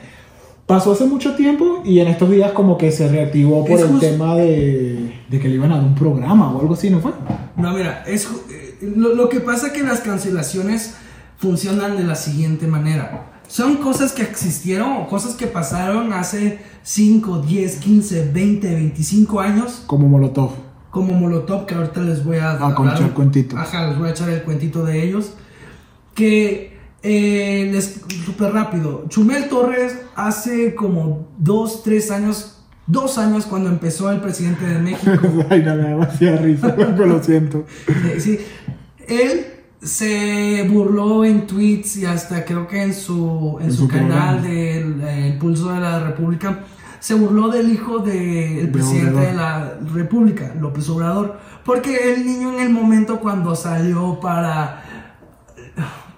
Pasó hace mucho tiempo y en estos días como que se reactivó por Es el tema de, de que le iban a dar un programa o algo así, ¿no fue? No, mira, es, eh, lo, lo que pasa es que las cancelaciones funcionan de la siguiente manera. Son cosas que existieron o cosas que pasaron hace 5, 10, 15, 20, 25 años. Como Molotov. como Molotov, que ahorita les voy a A contar hablar- cuentitos. Ajá, les voy a echar el cuentito de ellos. Que eh, les súper rápido. Chumel Torres hace como dos, tres años, dos años cuando empezó el presidente de México. Ay, no, me da demasiada risa, pero lo siento. Sí, sí. Él se burló en tweets y hasta creo que en su, en En su, su canal del El Pulso de la República se burló del hijo del De presidente Obrador. de la República, López Obrador, porque el niño en el momento cuando salió para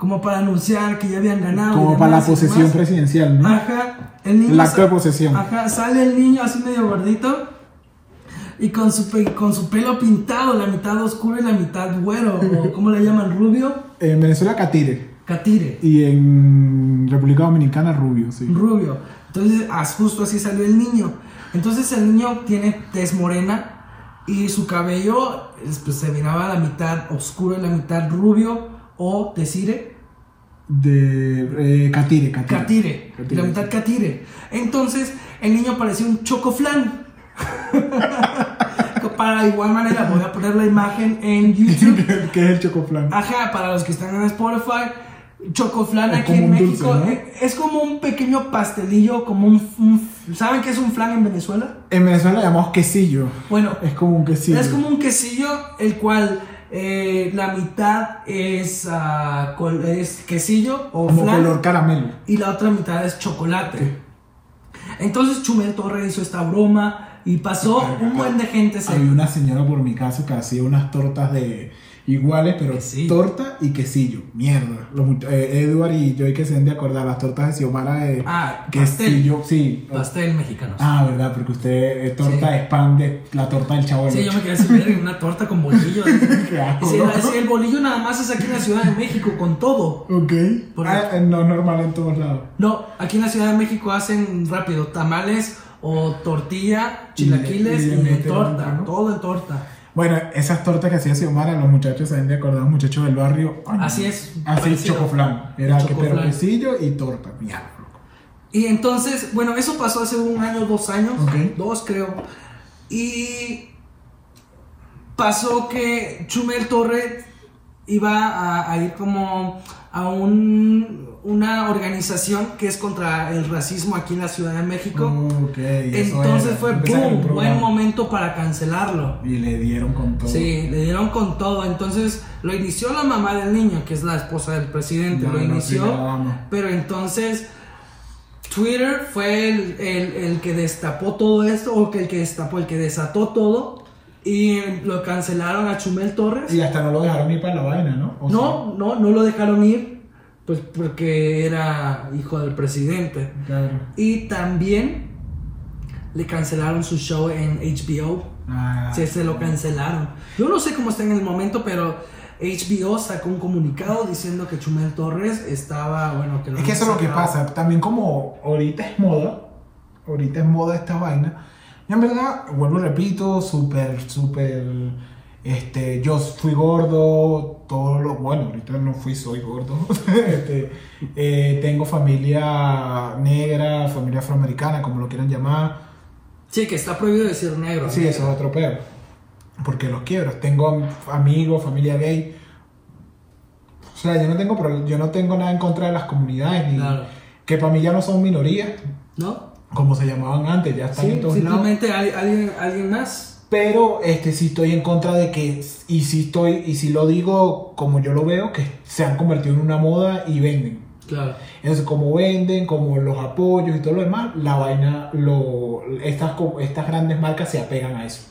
como para anunciar que ya habían ganado Como para la posesión presidencial, ¿no? Ajá, el niño El acto de posesión. Ajá, sale el niño así medio gordito y con su, pe- con su pelo pintado, la mitad oscuro y la mitad güero, o ¿cómo le llaman? Rubio, En Venezuela, Catire. catire, Y en República Dominicana, Rubio, sí. rubio. Entonces, as- justo así salió el niño. Entonces, el niño tiene tez morena y su cabello es, pues, se miraba la mitad oscuro y la mitad rubio o tecire. De eh, Catire, Catire. Catire, Catire. la mitad catire. Entonces, el niño parecía un chocoflan. para igual manera, voy a poner la imagen en YouTube. ¿Qué es el chocoflan? Ajá, para los que están en Spotify, chocoflan Es aquí en México dulce, ¿no? eh, es como un pequeño pastelillo, como un, un- ¿Saben qué es un flan en Venezuela? En Venezuela llamamos quesillo. Bueno, Es como un quesillo. es como un quesillo, el cual eh, la mitad es, ah, col- es quesillo o como flan. color caramelo. y la otra mitad es chocolate. Entonces Chumel Torre hizo esta broma y pasó un buen de gente. Había una señora por mi casa que hacía unas tortas de iguales, pero Quesillo. torta y quesillo. Mierda. Los eh, Edward y yo hay que se den de acordar las tortas de Xiomara de Ah, quesillo. Sí. Pastel mexicano. Ah, verdad, porque usted eh, torta Sí. es pan de la torta del chavo. Sí, yo me ver en una torta con bolillo. Asco, Sí, ¿no? sí, el bolillo nada más es aquí en la Ciudad de México con todo. Ok. Ah, eh, no es normal en todos lados. No, aquí en la Ciudad de México hacen rápido tamales o tortilla, chilaquiles y y, le en meten torta, ¿no? todo en torta. Bueno, esas tortas que hacía Xiomara, los muchachos se den de acordar, los muchachos del barrio. Ay, Así es, Así, chocoflan. Era que pero quesillo y torta. Mierda. loco. Y entonces, bueno, eso pasó hace un año, dos años, Ok. dos creo. Y pasó que Chumel Torre iba a, a ir como a un- una organización que es contra el racismo aquí en la Ciudad de México. Ok, eso entonces era. fue boom, buen momento para cancelarlo. Y le dieron con todo. Sí, le dieron con todo. Entonces lo inició la mamá del niño, que es la esposa del presidente. No, lo no, inició. sí, pero entonces Twitter fue el, el- el que destapó todo esto, o que el que destapó, el que desató todo. Y lo cancelaron a Chumel Torres. Y hasta no lo dejaron ir para la vaina, ¿no? O No, no, no lo dejaron ir. Pues porque era hijo del presidente. claro. Y también le cancelaron su show en HBO. Ah, Se, se lo cancelaron. Yo no sé cómo está en el momento, pero HBO sacó un comunicado diciendo que Chumel Torres estaba, bueno, que lo Es que eso es lo que pasa. También como ahorita es moda, ahorita es moda esta vaina. Yo en verdad, vuelvo y repito, súper, súper, este, yo fui gordo, todo lo, bueno, ahorita no fui, soy gordo. este, eh, tengo familia negra, familia afroamericana, como lo quieran llamar. Sí, que está prohibido decir negro. Sí, eso es otro peor. Porque los quiebros. Tengo am- amigos, familia gay. O sea, yo no tengo yo no tengo nada en contra de las comunidades ni Claro. que para mí ya no son minorías, ¿No? como se llamaban antes, ya están Sí, en todos lados. simplemente alguien, alguien más. Pero este sí estoy en contra de que y si estoy y si lo digo como yo lo veo que se han convertido en una moda y venden. Claro. Entonces, como venden, como los apoyos y todo lo demás, la vaina, lo, estas, estas grandes marcas se apegan a eso.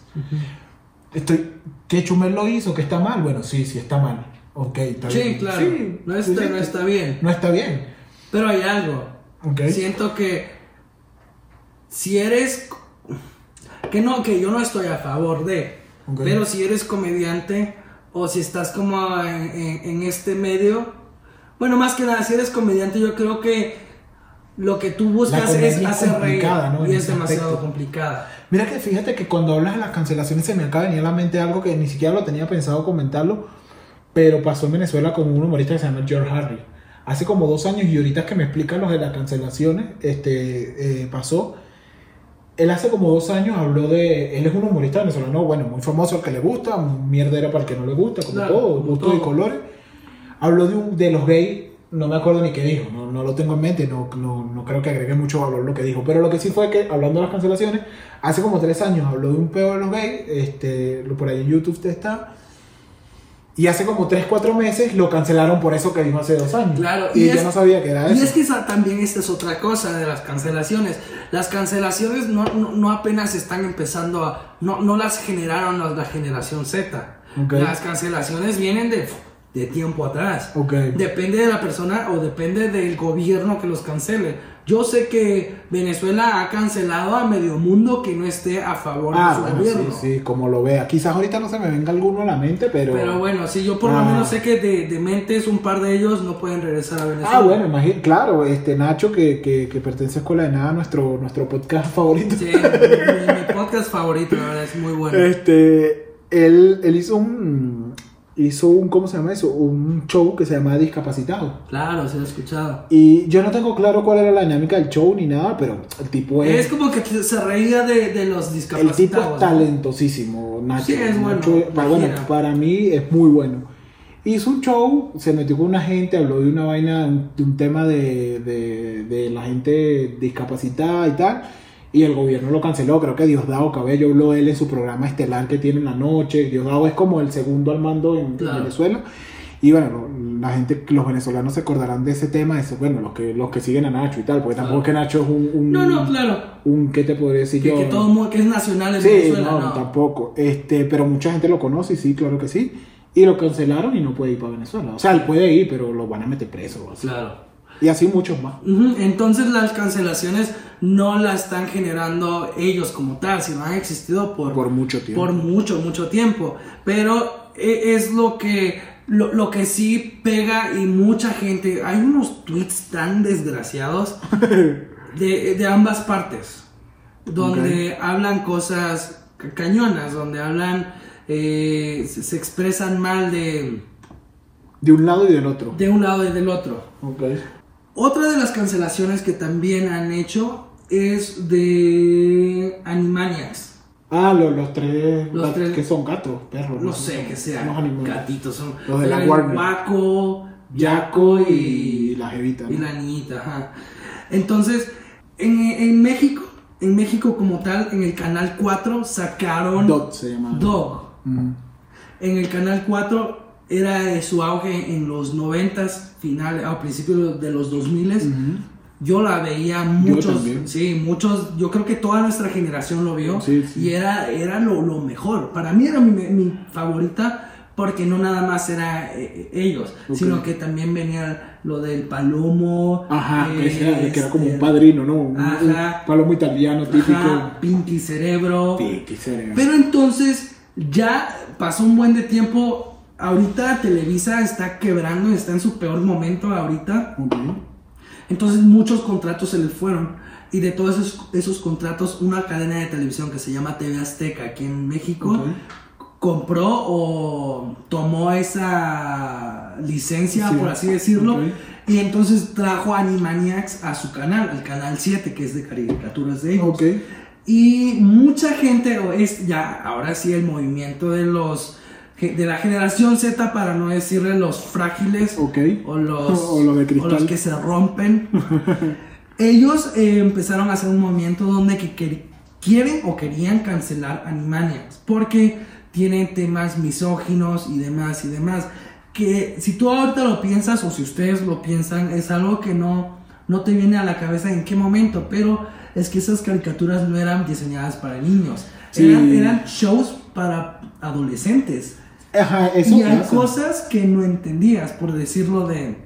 Estoy, ¿Que Chumel lo hizo? ¿Que está mal? Bueno, sí, sí está mal. Ok, está Sí, bien. claro. Sí, no, está, sí, no está bien. No está bien. Pero hay algo. Ok. Siento que si eres que no, que yo no estoy a favor de, pero si eres comediante o si estás como en, en- en este medio, bueno, más que nada, si eres comediante, yo creo que lo que tú buscas es hacer reír ¿no? y es demasiado aspecto. complicada. Mira que fíjate que cuando hablas de las cancelaciones se me acaba de venir a la mente algo que ni siquiera lo tenía pensado comentarlo, pero pasó en Venezuela con un humorista que se llama George Harry. Hace como dos años y ahorita que me explican los de las cancelaciones, este, eh, pasó. Él hace como dos años habló de. Él es un humorista venezolano, bueno, muy famoso al que le gusta, mierdera para el que no le gusta, como Claro, todo, y todo. colores. Habló de, un- de los gays, no me acuerdo ni qué dijo, no, no lo tengo en mente, no, no, no creo que agregue mucho valor lo que dijo. Pero lo que sí fue que, hablando de las cancelaciones, hace como tres años habló de un peo de los gays, este, por ahí en YouTube usted está. Y hace como tres, cuatro meses lo cancelaron por eso que dijo hace dos años. Claro, y, y yo no sabía que era Y eso. es que esa, también esta es otra cosa de las cancelaciones. Las cancelaciones no, no, no apenas están empezando a... No, no las generaron la, la generación Z. Las cancelaciones vienen de, de tiempo atrás. Ok. Depende de la persona o depende del gobierno que los cancele. Yo sé que Venezuela ha cancelado a medio mundo que no esté a favor de Ah, su bueno, gobierno. sí, sí, como lo vea. Quizás ahorita no se me venga alguno a la mente, pero... Pero bueno, sí, yo por lo Ah. menos sé que de, de mentes un par de ellos no pueden regresar a Venezuela. Ah, bueno, imagino, claro, este Nacho que, que, que pertenece a Escuela de Nada, nuestro, nuestro podcast favorito. Sí, mi, mi podcast favorito, la verdad, es muy bueno. Este, él, él hizo un, hizo un, ¿cómo se llama eso? Un show que se llama Discapacitado. Claro, se lo he escuchado. Y yo no tengo claro cuál era la dinámica del show ni nada, pero el tipo Es es, como que se reía de, de los el discapacitados. tipo es talentosísimo, Nacho. Sí, es bueno, Nacho, para mí es muy bueno. Hizo un show, se metió con una gente, habló de una vaina, de un tema de, de, de la gente discapacitada y tal, y el gobierno lo canceló. Creo que Diosdado Cabello habló él en su programa estelar que tiene en la noche. Diosdado es como el segundo al mando en. Venezuela. Y bueno, la gente, los venezolanos se acordarán de ese tema, bueno, los que, los que siguen a Nacho y tal, porque tampoco es que Nacho es un, un, No, no, claro. un ¿qué te podría decir Que, yo? que todo mundo que es nacional en Sí, Venezuela, no, no. tampoco. Este, pero mucha gente lo conoce y sí, claro que sí. Y lo cancelaron y no puede ir para Venezuela. O sea, él puede ir, pero lo van a meter preso. así. Claro. Y así muchos más. Entonces las cancelaciones no las están generando ellos como tal, sino han existido por, Por mucho tiempo. por mucho, mucho tiempo. Pero e- es lo que, lo, lo que sí pega y mucha gente, hay unos tweets tan desgraciados de, de ambas partes, donde hablan cosas ca- cañonas, donde hablan, eh, se, se expresan mal de, De un lado y del otro. de un lado y del otro. Ok. Otra de las cancelaciones que también han hecho es de Animaniacs. Ah, los, los tres. Los tres- que son gatos, perros. No sé qué sean. Los animales. Gatitos son. Los de la Warner. Jaco Jaco y y, la jevita. y ¿no? la niñita. ajá. Entonces, en, en México, en México como tal, en el canal 4 sacaron Dot se llama. Dog. Mm. En el canal 4 era su auge en los 90s, final, a principios de los 2000s. Ujú. Yo la veía muchos, también. sí, muchos, yo creo que toda nuestra generación lo vio Sí, sí. y era, era lo, lo mejor. Para mí era mi, mi favorita porque no nada más era eh, ellos, Ok. sino que también venía lo del palomo. Ajá, eh, que, era, que era como un este, padrino, ¿no? Un, Ajá. un palomo italiano típico. ajá, Pinky Cerebro. Pinky cerebro. Pero entonces ya pasó un buen de tiempo. Ahorita Televisa está quebrando, está en su peor momento ahorita. Entonces muchos contratos se les fueron. Y de todos esos, esos contratos, una cadena de televisión que se llama TV Azteca aquí en México compró o tomó esa licencia, Sí. por así decirlo. Y entonces trajo Animaniacs a su canal, al canal 7, que es de caricaturas de ellos. Y mucha gente, es ya, ahora sí, el movimiento de los de la generación Z, para no decirle los frágiles Ok. o, los, O lo de o los que se rompen. Ellos eh, empezaron a hacer un movimiento donde que quieren o querían cancelar Animaniacs porque tienen temas misóginos y demás y demás. Que si tú ahorita lo piensas o si ustedes lo piensan, es algo que no, no te viene a la cabeza en qué momento, pero es que esas caricaturas no eran diseñadas para niños, Sí. eran, eran shows para adolescentes. Ajá, eso Y hay pasa. cosas que no entendías, por decirlo de...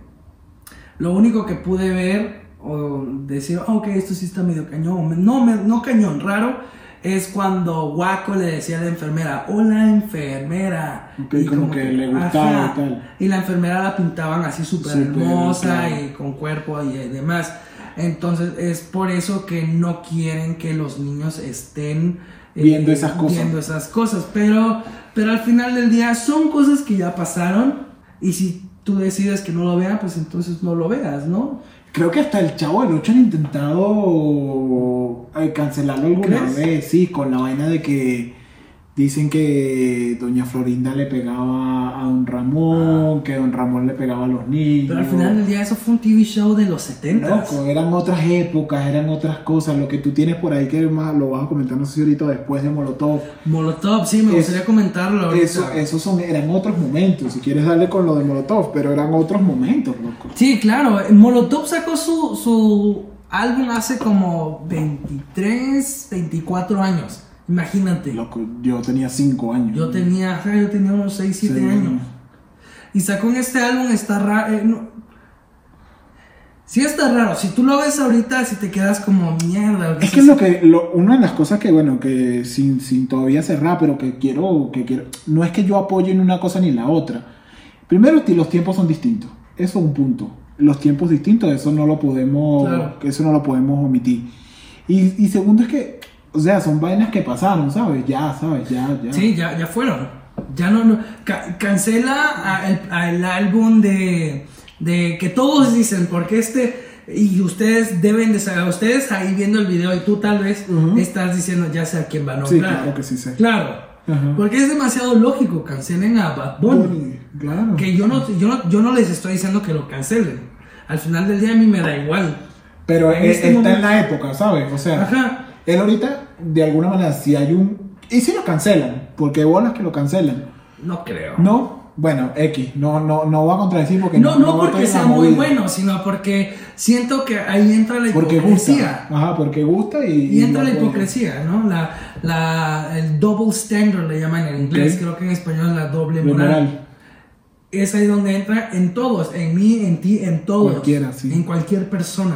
Lo único que pude ver o decir, "Ah, ok, esto sí está medio cañón, no, me- no cañón, raro, es cuando Waco le decía a la enfermera, hola enfermera. Ok, como que le gustaba y tal. Y la enfermera la pintaban así súper hermosa claro. y con cuerpo y demás. Entonces es por eso que no quieren que los niños estén eh, Viendo esas cosas. viendo esas cosas. Pero, pero al final del día son cosas que ya pasaron. Y si tú decides que no lo veas, pues entonces no lo veas, ¿no? Creo que hasta el Chavo del 8 han intentado eh, cancelarlo alguna ¿Crees? vez, sí, con la vaina de que dicen que Doña Florinda le pegaba a Don Ramón, que Don Ramón le pegaba a los niños. Pero al final del día eso fue un TV show de los 70 Loco, eran otras épocas, eran otras cosas. Lo que tú tienes por ahí que más lo vas a comentar, no sé si ahorita después de Molotov. Molotov, sí, me Es- gustaría comentarlo ahorita. Eso, esos son, eran otros momentos. Si quieres darle con lo de Molotov, pero eran otros momentos, loco. Sí, claro. Molotov sacó su, su álbum hace como 23, 24 años. Imagínate. Loco, yo tenía 5 años. Yo tenía, yo tenía unos 6, 7 Sí. años. Y sacó en este álbum, está raro. sí está raro. Si tú lo ves ahorita, si te quedas como mierda. Es que es lo que, lo- una de las cosas que, bueno, que sin, sin todavía cerrar, pero que quiero, que quiero, no es que yo apoye en una cosa ni la otra. Primero, los tiempos son distintos. Eso es un punto. Los tiempos distintos, eso no lo podemos, Claro. eso no lo podemos omitir. Y, y segundo es que, o sea, son vainas que pasaron, ¿sabes? Ya, ¿sabes? Ya, ya. Sí, ya, ya fueron. Ya no, no. ca- cancela a el, a el álbum de, de que todos dicen, porque este, y ustedes deben de saber, ustedes ahí viendo el video y tú tal vez Ujú. estás diciendo ya sé a quién va a nombrar. Sí, claro que sí sé. Claro. Ajá. Porque es demasiado lógico, cancelen a Bad Bunny. Bunny, claro. Que yo no, yo, no, yo no les estoy diciendo que lo cancelen. Al final del día a mí me da igual. Pero En eh, este está momento- en la época, ¿sabes? O sea, Ajá. Él ahorita, de alguna manera, si hay un... Y si lo cancelan, porque bolas que lo cancelan. No creo. No, bueno, X, no, no, no va a contradecir porque No, no, a porque sea muy bueno, sino porque siento que ahí entra la Porque gusta. hipocresía. Ajá, porque gusta y. Y entra la hipocresía, ¿no? La, la, el double standard le llaman en inglés, creo que en español es la doble moral. moral. Es ahí donde entra en todos, en mí, en ti, en todos. Cualquiera, sí. En cualquier persona.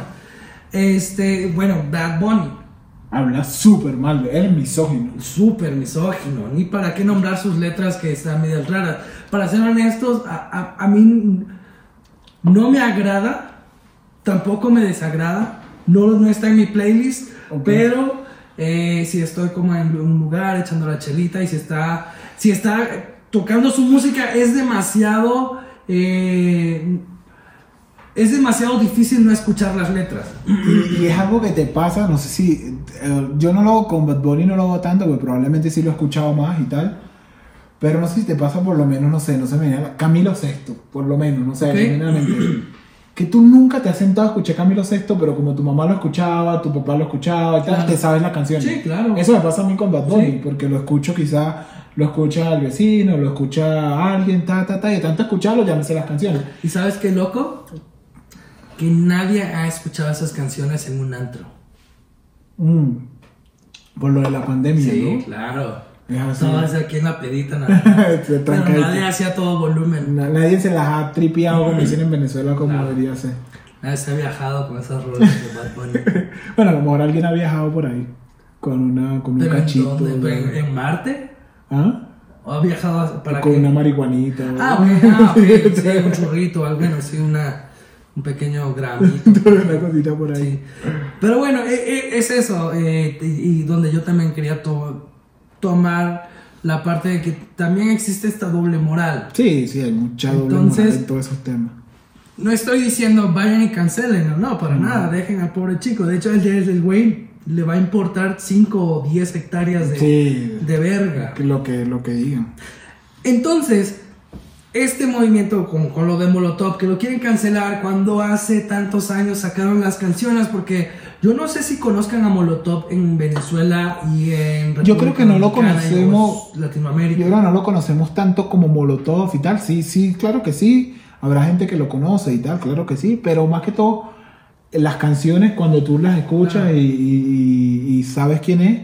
Este, bueno, Bad Bunny, Habla súper mal de él, es misógino. súper misógino, ni para qué nombrar sus letras que están medio raras. Para ser honestos, a, a- a mí no me agrada, tampoco me desagrada, no, no está en mi playlist, pero eh, si estoy como en un lugar echando la chelita y si está, si está tocando su música es demasiado... eh, es demasiado difícil no escuchar las letras. Y, y es algo que te pasa, no sé si. eh, yo no lo hago con Bad Bunny, no lo hago tanto, porque probablemente sí lo he escuchado más y tal. Pero no sé si te pasa por lo menos, no sé, no se me viene a Camilo Sexto, por lo menos, no sé, genuinamente. Que tú nunca te has sentado a escuchar Camilo Sexto, pero como tu mamá lo escuchaba, tu papá lo escuchaba y tal, Claro. te sabes la canción. Sí, claro. Eso me pasa a mí con Bad Bunny, Sí. porque lo escucho quizá, lo escucha al vecino, lo escucha alguien, ta, ta, ta, y de tanto escucharlo ya me sé las canciones. ¿Y sabes qué loco? Que nadie ha escuchado esas canciones en un antro. Mm. Por lo de la pandemia, Sí, ¿no? claro. Es así. Todas aquí en la pedita, nada. Pero nadie esto. hacía todo volumen. Na- Nadie se las ha tripeado como dicen en Venezuela como debería ser. Nadie se ha viajado con esas rolas de Bad Bunny. Bueno, a lo mejor alguien ha viajado por ahí con una con un ¿Pero en cachito. dónde? de- ¿Pero en, en Marte? ¿Ah? ¿O ha viajado para con qué? una marihuanita. Ah, ok, ah, ok. Sí, un churrito, al menos, sí, una, un pequeño gramito. una cosita por ahí. Sí. Pero bueno, e- e- es eso. eh, y donde yo también quería to- tomar la parte de que también existe esta doble moral. Sí, sí, hay mucha doble Entonces- moral en todos esos temas. No estoy diciendo vayan y cancelen, no, no, para nada, dejen al pobre chico. De hecho, el, el güey le va a importar 5 o 10 hectáreas de, Sí. de verga. Lo que, lo que digan. Entonces, este movimiento con, con lo de Molotov, que lo quieren cancelar cuando hace tantos años sacaron las canciones, porque yo no sé si conozcan a Molotov en Venezuela y en Yo creo que no lo conocemos. Latinoamérica. Yo creo que no lo conocemos tanto como Molotov y tal. Sí, sí, claro que sí. Habrá gente que lo conoce y tal, claro que sí. Pero más que todo, las canciones, cuando tú las escuchas Claro. y, y- y- y sabes quién es,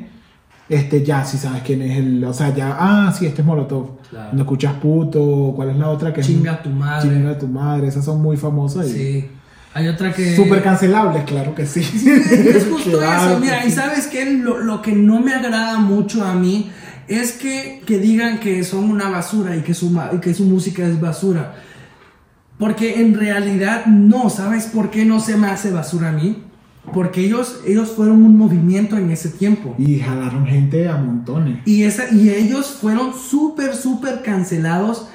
este ya sí sabes quién es el. O sea, ya, ah, sí, este es Molotov. Claro. Cuando escuchas puto, ¿cuál es la otra que es? Chinga tu madre. Chinga tu madre, esas son muy famosas y Sí. Hay otra que... súper cancelables, claro que sí. Es justo Claro eso, mira, y sabes que lo, lo que no me agrada mucho a mí es que, que digan que son una basura y que, su, y que su música es basura. Porque en realidad no, ¿sabes por qué no se me hace basura a mí? Porque ellos, ellos fueron un movimiento en ese tiempo. Y jalaron gente a montones. Y, esa, y ellos fueron súper, súper cancelados.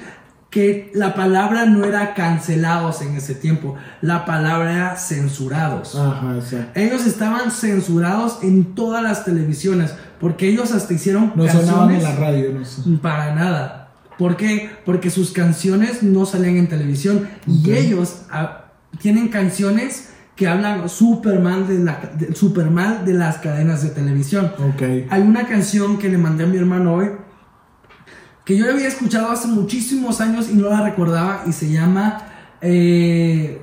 Que la palabra no era cancelados en ese tiempo, la palabra era censurados. Ajá, exacto. Ellos estaban censurados en todas las televisiones porque ellos hasta hicieron No sonaban en la radio, no sé. para nada. ¿Por qué? Porque sus canciones no salían en televisión y ellos ah, tienen canciones que hablan súper mal de, la, de- súper mal de las cadenas de televisión. Ok. Hay una canción que le mandé a mi hermano hoy que yo había escuchado hace muchísimos años y no la recordaba y se llama eh,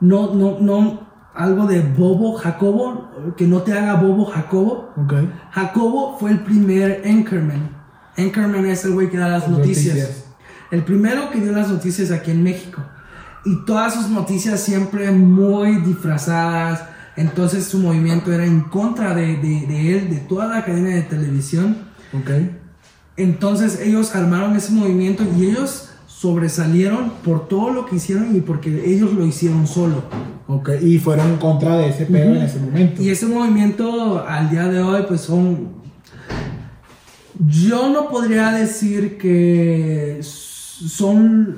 no no no algo de Bobo Jacobo que no te haga Bobo Jacobo Ok. Jacobo fue el primer anchorman anchorman es el güey que da las noticias. Noticias. el primero que dio las noticias aquí en México y todas sus noticias siempre muy disfrazadas entonces su movimiento era en contra de, de- de él de toda la cadena de televisión Ok. entonces ellos armaron ese movimiento y ellos sobresalieron por todo lo que hicieron y porque ellos lo hicieron solo. Ok. Y fueron en contra de ese pedo en ese momento. Y ese movimiento al día de hoy pues son... Yo no podría decir que son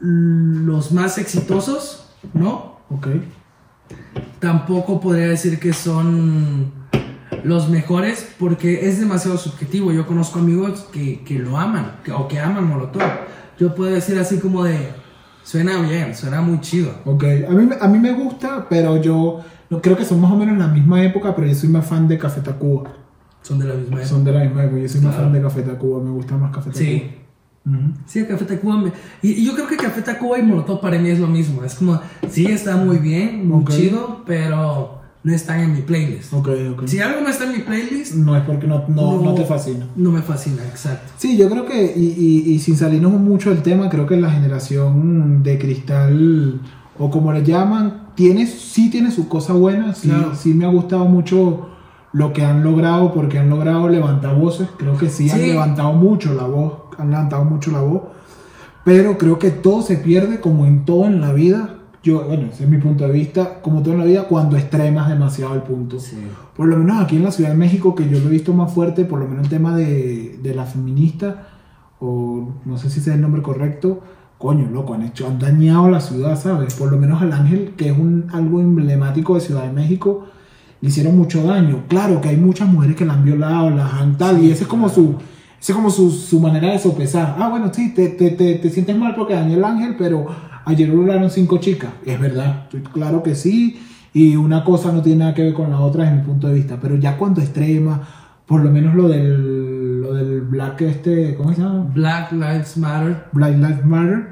los más exitosos, ¿no? Ok. tampoco podría decir que son los mejores porque es demasiado subjetivo. Yo conozco amigos que, que lo aman que- o que aman Molotov. Yo puedo decir así como de, suena bien, suena muy chido. Ok. A mí, a mí me gusta, pero yo no, creo que son más o menos en la misma época, pero yo soy más fan de Café Tacuba. Son de la misma época. Son de la misma época. Yo soy más Claro. fan de Café Tacuba. Me gusta más Café Tacuba. Sí. Sí, Café Tacuba. me- y, y yo creo que Café Tacuba y Molotov para mí es lo mismo. Es como, sí, está muy bien, muy chido, pero no están en mi playlist. Ok, ok. Si algo no está en mi playlist, No es porque no, no, no te fascina. No me fascina, exacto. Sí, yo creo que, y, y, y sin salirnos mucho del tema, creo que la generación de cristal, o como le llaman, tiene, sí tiene su cosa buena, sí, Claro. sí me ha gustado mucho lo que han logrado, porque han logrado levantar voces, creo que sí, han Sí. levantado mucho la voz, han levantado mucho la voz, pero creo que todo se pierde como en todo en la vida, yo, bueno, ese es mi punto de vista, como todo en la vida, cuando extremas demasiado el punto. Por lo menos aquí en la Ciudad de México, que yo lo he visto más fuerte, por lo menos el tema de, de la feminista, o no sé si ese es el nombre correcto, coño, loco, han hecho, han dañado la ciudad, ¿sabes? Por lo menos al Ángel, que es un, algo emblemático de Ciudad de México, le hicieron mucho daño. Claro que hay muchas mujeres que la han violado, las han tal, y esa es como su... esa es como su, su manera de sopesar. Ah, bueno, sí, te, te, te, te sientes mal porque dañó el ángel, pero ayer violaron cinco chicas. Es verdad, claro que sí. Y una cosa no tiene nada que ver con la otra desde mi punto de vista. Pero ya cuando extrema, por lo menos lo del, lo del Black, este, ¿cómo se llama? Black Lives Matter. Black Lives Matter,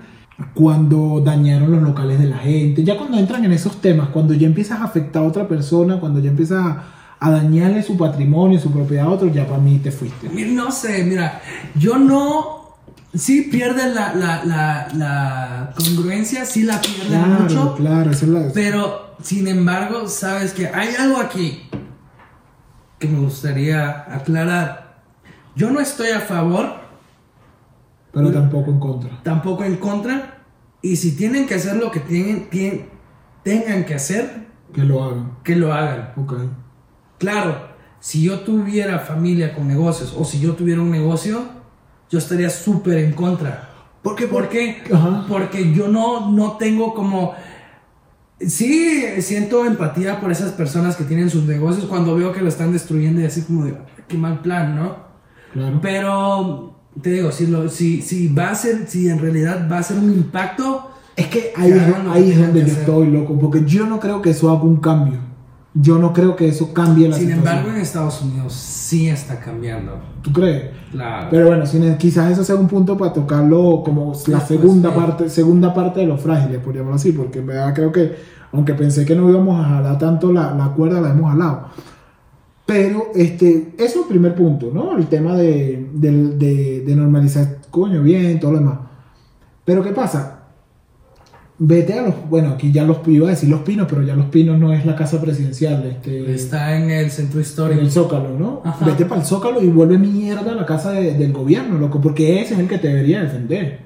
cuando dañaron los locales de la gente, ya cuando entran en esos temas, cuando ya empiezas a afectar a otra persona, cuando ya empiezas a, a dañarle su patrimonio, su propiedad a otro, ya para mí te fuiste. No sé, mira, yo no. Sí pierde la, la, la, la congruencia, sí la pierde Claro, mucho. claro, esa es la... Pero, sin embargo, sabes que hay algo aquí que me gustaría aclarar. Yo no estoy a favor, pero tampoco en contra. tampoco en contra. Y si tienen que hacer lo que tienen, tien- tengan que hacer, Que lo hagan. que lo hagan. Ok. Claro, si yo tuviera familia con negocios o si yo tuviera un negocio, yo estaría súper en contra. ¿Por qué? ¿Por qué? Ajá. Porque yo no, no tengo como... sí siento empatía por esas personas que tienen sus negocios cuando veo que lo están destruyendo y así como de, qué mal plan, ¿no? Claro. Pero te digo, si, lo, si, si va a ser, si en realidad va a ser un impacto, Es que ahí, es- ahí donde que yo hacer. estoy loco, porque yo no creo que eso haga un cambio. Yo no creo que eso cambie la sin situación. embargo en Estados Unidos sí está cambiando. ¿Tú crees? Claro. Pero bueno, sin- quizás eso sea un punto para tocarlo como la segunda sí. parte, segunda parte de los frágiles, por llamarlo así, porque en verdad creo que, aunque pensé que no íbamos a jalar tanto la, la cuerda, la hemos jalado. Pero este, eso es el primer punto, ¿no? El tema de, del- de, de normalizar, coño, bien, todo lo demás. Pero ¿qué pasa? Vete a los, bueno, aquí ya los iba a decir los pinos, pero ya los pinos no es la casa presidencial, este, está en el centro en histórico. el Zócalo, ¿no? Ajá. Vete para el Zócalo y vuelve mierda la casa de- del gobierno, loco, porque ese es el que te debería defender.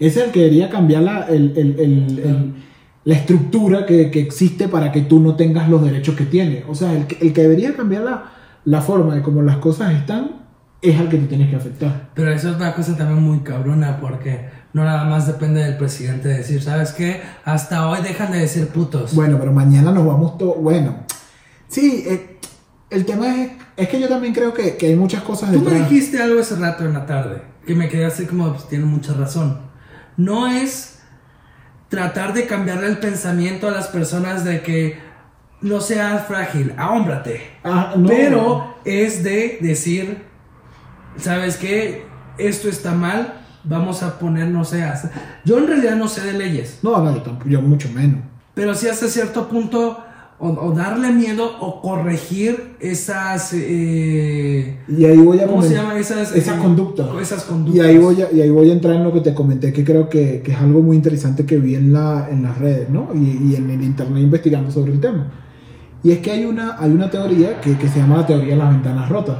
Ese es el que debería cambiar la, el- el- el- el- la estructura que, que existe para que tú no tengas los derechos que tienes. O sea, el que, el que debería cambiar la, la forma de cómo las cosas están es al que te tienes que afectar. Pero eso es una cosa también muy cabrona porque no nada más depende del presidente decir, ¿sabes qué? Hasta hoy dejan de decir putos. Bueno, pero mañana nos vamos todos. Bueno, sí, eh, el tema es, es que yo también creo que, que hay muchas cosas Tú me dijiste algo ese rato en la tarde que me quedé así como, pues tiene mucha razón. No es tratar de cambiarle el pensamiento a las personas de que no seas frágil, ahómbrate. Ah, no. Pero es de decir, ¿sabes qué? Esto está mal, vamos a poner, no sé, hasta- yo en realidad no sé de leyes, No, no, yo, tampoco, yo mucho menos. pero sí hasta cierto punto, o, o darle miedo o corregir esas... eh, Y ahí voy a ¿Cómo se llama? Esas, Esa eh, conducta. Esas conductas. Y ahí, voy a, y ahí voy a entrar en lo que te comenté, que creo que, que es algo muy interesante que vi en, la, en las redes, ¿no? Y, y en el internet investigando sobre el tema. Y es que hay una, hay una teoría que, que se llama la teoría de las ventanas rotas.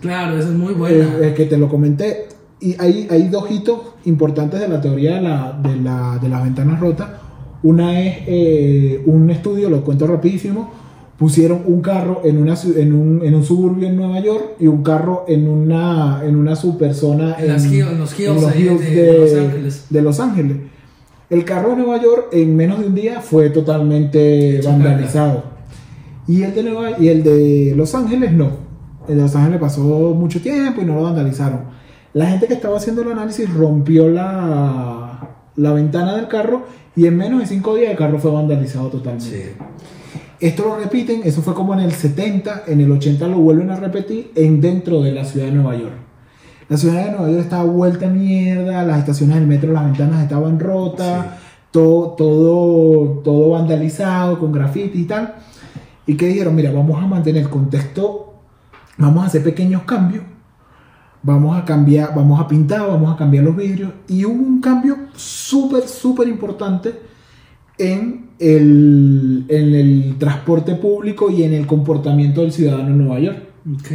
Claro, esa es muy buena. Eh, eh, que te lo comenté. Y hay, hay dos hitos importantes de la teoría de, la, de, la, de las ventanas rotas. Una es eh, un estudio, lo cuento rapidísimo. Pusieron un carro en, una, en, un, en un suburbio en Nueva York y un carro en una, en una superzona En las en los hills de Los Ángeles. de Los Ángeles. El carro de Nueva York en menos de un día fue totalmente vandalizado. Y el, de Nueva- y el de Los Ángeles no. El de Los Ángeles pasó mucho tiempo y no lo vandalizaron. La gente que estaba haciendo el análisis rompió la, la ventana del carro y en menos de cinco días el carro fue vandalizado totalmente. Sí. Esto lo repiten, eso fue como en el 70, en el 80 lo vuelven a repetir en dentro de la ciudad de Nueva York. La ciudad de Nueva York estaba vuelta a mierda, las estaciones del metro, las ventanas estaban rotas, todo, todo, todo vandalizado con graffiti y tal. Y que dijeron, mira, vamos a mantener el contexto, vamos a hacer pequeños cambios, vamos a cambiar, vamos a pintar, vamos a cambiar los vidrios. Y hubo un cambio súper, súper importante en el, en el transporte público y en el comportamiento del ciudadano en Nueva York. Ok.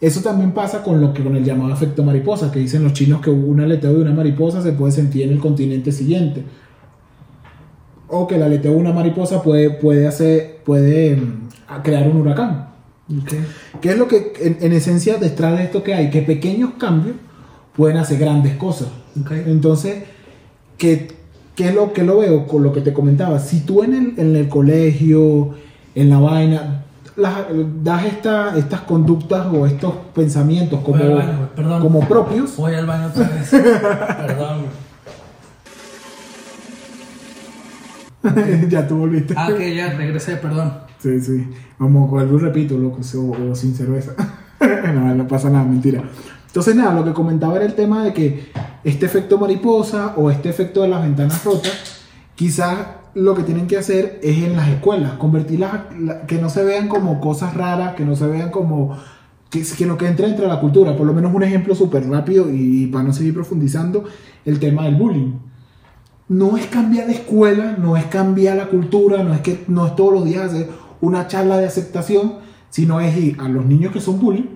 Eso también pasa con lo que con el llamado efecto mariposa, que dicen los chinos que un aleteo de una mariposa se puede sentir en el continente siguiente. O que el aleteo de una mariposa puede, puede hacer, puede mm, crear un huracán. Ok. ¿Qué es lo que en, en esencia detrás de esto que hay? Que pequeños cambios pueden hacer grandes cosas. Entonces, ¿qué, qué es lo que lo veo con lo que te comentaba? Si tú en el, en el colegio, en la vaina, las- das esta, estas conductas o estos pensamientos como, baño, como propios, Voy al baño otra vez. Perdón. güey. ya tú volviste. Ah, ok, ya regresé, perdón. Sí, sí. Vamos, vuelvo y repito, loco, o, o sin cerveza. no, no pasa nada, mentira. Entonces, nada, lo que comentaba era el tema de que este efecto mariposa o este efecto de las ventanas rotas, quizás lo que tienen que hacer es en las escuelas, convertirlas, a- que no se vean como cosas raras, que no se vean como, que, que no que entre entre la cultura. Por lo menos un ejemplo súper rápido y, para no seguir profundizando, el tema del bullying no es cambiar la escuela, no es cambiar la cultura, no es que no es todos los días hacer una charla de aceptación, sino es ir a los niños que son bullying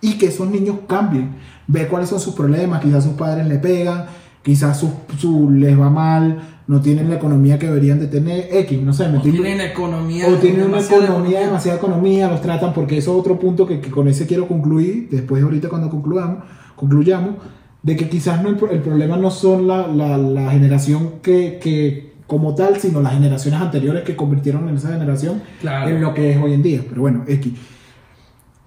y que esos niños cambien, ver cuáles son sus problemas, quizás sus padres le pegan, quizás su, su- les va mal, no tienen la economía que deberían de tener, X, no sé, me O tienen economía. o tienen una economía, demasiada economía, los tratan, porque eso es otro punto que, que con ese quiero concluir, después ahorita cuando concluyamos, concluyamos de que quizás no el, el problema no son la, la- la generación que, que como tal, sino las generaciones anteriores que convirtieron en esa generación Claro. en lo que es hoy en día. Pero bueno, X.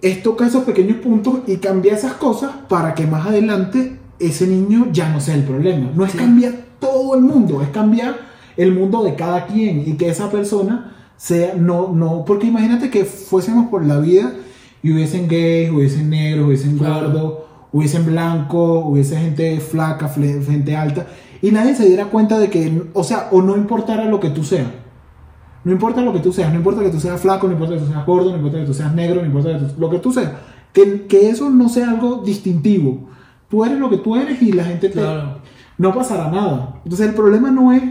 Es tocar esos pequeños puntos y cambiar esas cosas para que más adelante ese niño ya no sea el problema. No es Sí. cambiar todo el mundo, es cambiar el mundo de cada quien y que esa persona sea, no, no, porque imagínate que fuésemos por la vida y hubiesen gays, hubiesen negros, hubiesen Claro. gordos, hubiesen blancos, hubiese gente flaca, gente alta, y nadie se diera cuenta de que, o sea, o no importara lo que tú seas. No importa lo que tú seas, no importa que tú seas flaco, no importa que tú seas gordo, no importa que tú seas negro, no importa que tú- lo que tú seas. Que, que eso no sea algo distintivo. Tú eres lo que tú eres y la gente te... Claro. No pasará nada. Entonces el problema no es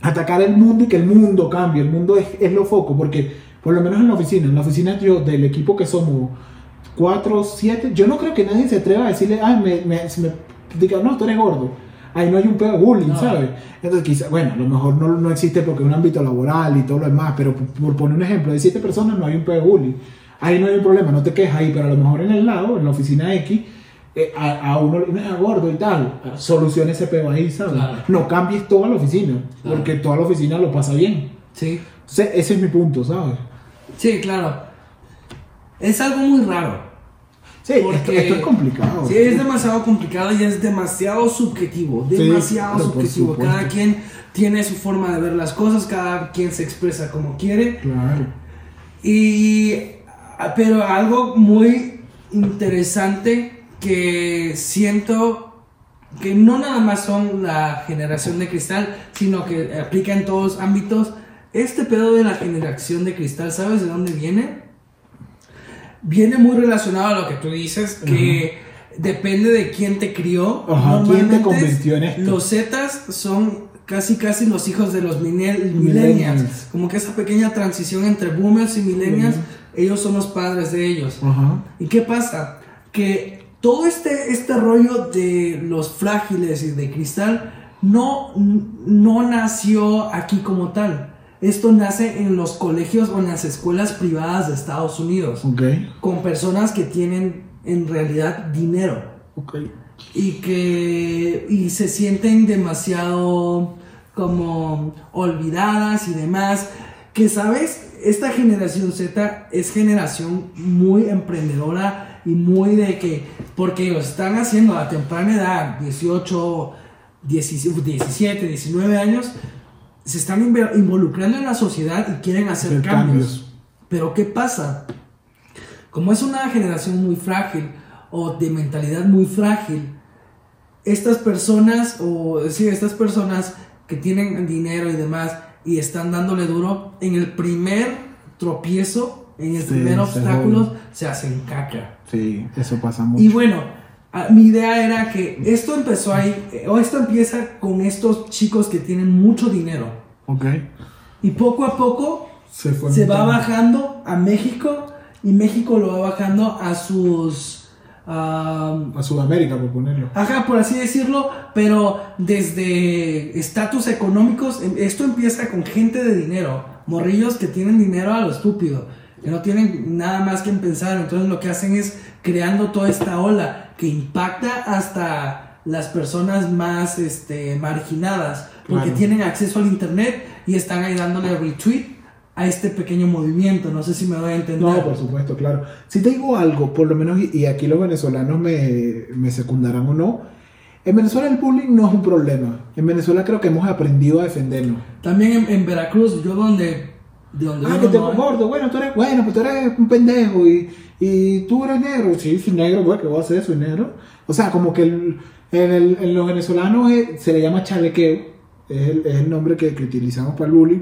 atacar el mundo y que el mundo cambie. El mundo es, es lo foco, porque por lo menos en la oficina, en la oficina yo, del equipo que somos cuatro, siete, yo no creo que nadie se atreva a decirle, ah, me, me, si me diga, no, tú eres gordo. Ahí no hay un pedo de bullying, No. ¿sabes? Entonces, quizá, bueno, a lo mejor no, no existe porque es un ámbito laboral y todo lo demás, pero por, por poner un ejemplo, de siete personas no hay un pedo de bullying. Ahí no hay un problema, no te quejas ahí, pero a lo mejor en el lado, en la oficina X, eh, a, a uno le "Mira, gordo y tal, solucione ese pedo ahí, ¿sabes? Claro. No cambies toda la oficina, Claro. porque toda la oficina lo pasa bien. Sí. Entonces, ese es mi punto, ¿sabes? Sí, claro. Es algo muy raro. Sí, Porque- esto es complicado. Sí, es demasiado complicado y es demasiado subjetivo. Demasiado subjetivo. Cada quien tiene su forma de ver las cosas, cada quien se expresa como quiere. Claro. Y. Pero algo muy interesante que siento que no nada más son la generación de cristal, sino que aplica en todos ámbitos. Este pedo de la generación de cristal, ¿sabes de dónde viene? Viene muy relacionado a lo que tú dices, que depende de quién te crió. Quién te convirtió en esto. Los Zetas son casi casi los hijos de los millennials. Millennials. Como que esa pequeña transición entre boomers y millennials, ellos son los padres de ellos. ¿Y qué pasa? Que todo este, este rollo de los frágiles y de cristal no, no nació aquí como tal. Esto nace en los colegios o en las escuelas privadas de Estados Unidos, Ok. con personas que tienen en realidad dinero Ok. y que y se sienten demasiado como olvidadas y demás que sabes esta generación Z es generación muy emprendedora y muy de que porque lo están haciendo a temprana edad 18 17 17, 19 años se están involucrando en la sociedad y quieren hacer cambios. cambios. pero qué pasa como es una generación muy frágil o de mentalidad muy frágil, estas personas o sí, estas personas que tienen dinero y demás y están dándole duro en el primer tropiezo, en el Sí, primer obstáculo se hacen caca. Sí, eso pasa mucho. Y bueno, a- mi idea era que esto empezó ahí, eh, o esto empieza con estos chicos que tienen mucho dinero. Ok. Y poco a poco Se fue. se va bajando a México y México lo va bajando a sus... am, A Sudamérica, por ponerlo. Ajá, por así decirlo, pero desde estatus económicos, em- esto empieza con gente de dinero, morrillos que tienen dinero a lo estúpido, que no tienen nada más que en pensar, entonces lo que hacen es creando toda esta ola que impacta hasta las personas más este, marginadas, porque Claro. tienen acceso al internet y están ahí dándole retweet a este pequeño movimiento, no sé si me doy a entender. No, por supuesto, claro. Si te digo algo, por lo menos, y- y aquí los venezolanos me, me secundarán o no, en Venezuela el bullying no es un problema. En Venezuela creo que hemos aprendido a defendernos. También en, en Veracruz, yo donde... De donde Ah, que te no gordo, bueno, tú eres, bueno, pues tú eres un pendejo y, y tú eres negro. Sí, soy negro, bueno, ¿qué voy a hacer? Soy negro. O sea, como que el- en, el- en los venezolanos eh, se le llama chalequeo, es el, es el nombre que, que utilizamos para el bullying.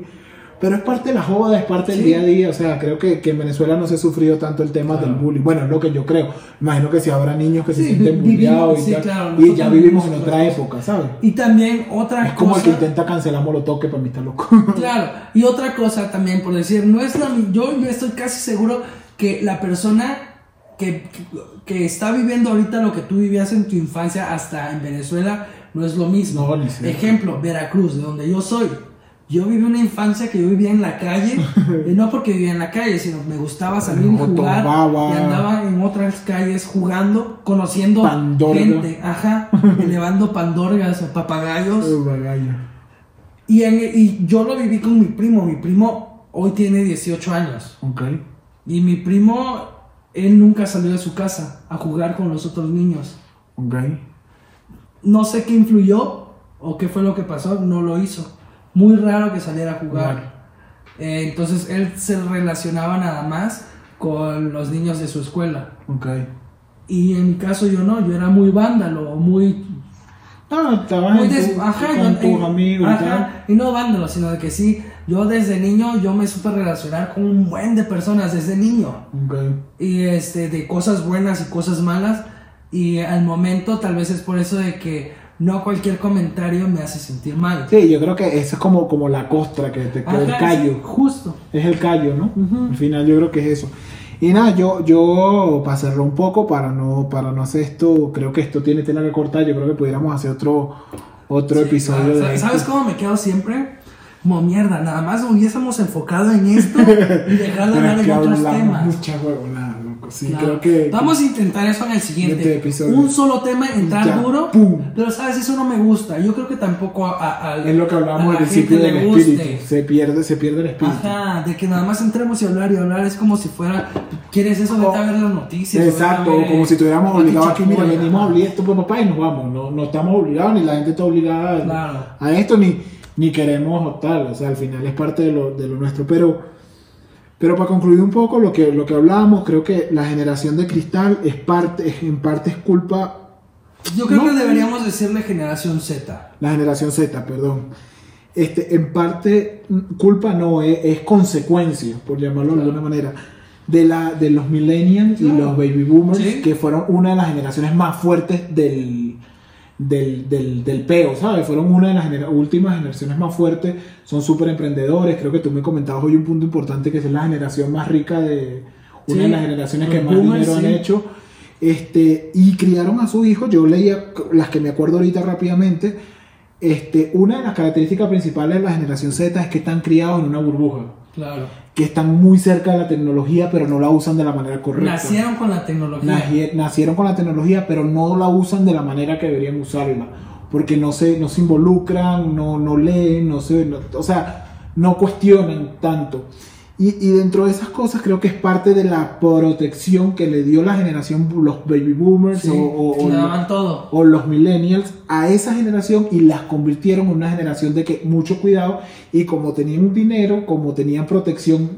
Pero es parte de la joda, es parte del Sí. día a día. O sea, creo que, que en Venezuela no se ha sufrido tanto el tema Claro. del bullying. Bueno, es lo que yo creo. Imagino que si habrá niños que se sienten bulleados y sí, tal. claro, y ya vivimos en otra época, ¿sabes? Y también otra Es como el que intenta cancelar Molotov, que para mí está loco. Claro, y otra cosa también, por decir, no es la yo, yo estoy casi seguro que la persona que, que está viviendo ahorita lo que tú vivías en tu infancia hasta en Venezuela no es lo mismo. No. Ejemplo, Veracruz, de donde yo soy. Yo viví una infancia que yo vivía en la calle, y no porque vivía en la calle, sino me gustaba salir y jugar, y andaba en otras calles jugando, conociendo Pandorga. gente, ajá, elevando pandorgas o papagayos. Y, en- y yo lo viví con mi primo. Mi primo hoy tiene 18 años. Ok. Y mi primo, él nunca salió de su casa a jugar con los otros niños. Ok. No sé qué influyó o qué fue lo que pasó, no lo hizo. Muy raro que saliera a jugar. Claro. Eh, entonces él se relacionaba nada más con los niños de su escuela. Ok. Y en mi caso yo no, yo era muy vándalo, muy... No, estabas muy des- tu- ajá, con tus eh, y tal. y no vándalo, sino de que sí, yo desde niño, yo me supe relacionar con un buen de personas desde niño. Ok. y este de cosas buenas y cosas malas y al momento tal vez es por eso de que no cualquier comentario me hace sentir mal. Sí, yo creo que eso es como, como la costra, que, te, que el callo. justo. Es el callo, ¿no? Ujú. Al final yo creo que es eso. Y nada, yo, yo para cerrar un poco, para no, para no hacer esto, creo que esto tiene tela que cortar, yo creo que pudiéramos hacer otro, otro Sí, episodio claro. de ¿Sabes- esto. ¿Sabes cómo me quedo siempre? Como mierda, nada más hubiésemos enfocado en esto y dejar de hablar en otros temas. Mucha huevonada. Sí, Claro. creo que... Vamos a intentar eso en el siguiente. episodio. Un solo tema, entrar Ya, duro. pum. Pero sabes, eso no me gusta. Yo creo que tampoco a, Es lo que hablábamos al principio del espíritu. Se pierde, se pierde el espíritu. Ajá, de que nada más entremos y hablar y hablar es como si fuera, ¿quieres eso? Vete a ver las noticias. Exacto, ver, como si estuviéramos obligados aquí, mira, venimos a hablar esto por papá y nos vamos, no, no estamos obligados, ni la gente está obligada a- Claro. a esto, ni, ni queremos tal, o sea, al final es parte de lo, de lo nuestro, pero, pero para concluir un poco lo que, lo que hablábamos, creo que la generación de cristal es parte, es- en parte es culpa, Yo creo No. que deberíamos decirle generación Z. la generación Z, perdón, este, en parte mm, culpa no, es, es consecuencia, por llamarlo de alguna manera, de, la, de los millennials y Claro. los baby boomers, Sí. que fueron una de las generaciones más fuertes del, del, del, del peo, ¿sabes? Fueron una de las últimas generaciones más fuertes, son súper emprendedores, creo que tú me comentabas hoy un punto importante que es la generación más rica de una Sí, de las generaciones que más boomers, dinero han hecho. Este, y criaron a sus hijos, yo leía las que me acuerdo ahorita rápidamente, este, una de las características principales de la generación Z es que están criados en una burbuja, Claro. Que están muy cerca de la tecnología, pero no la usan de la manera correcta. Nacieron con la tecnología. Nacie- nacieron con la tecnología, pero no la usan de la manera que deberían usarla, porque no se, no se involucran, no, no leen, no se, no- o sea, no cuestionan tanto. Y, y dentro de esas cosas creo que es parte de la protección que le dio la generación, los baby boomers Sí, o, o- los- daban todo. o los millennials a esa generación y las convirtieron en una generación de que mucho cuidado y como tenían dinero, como tenían protección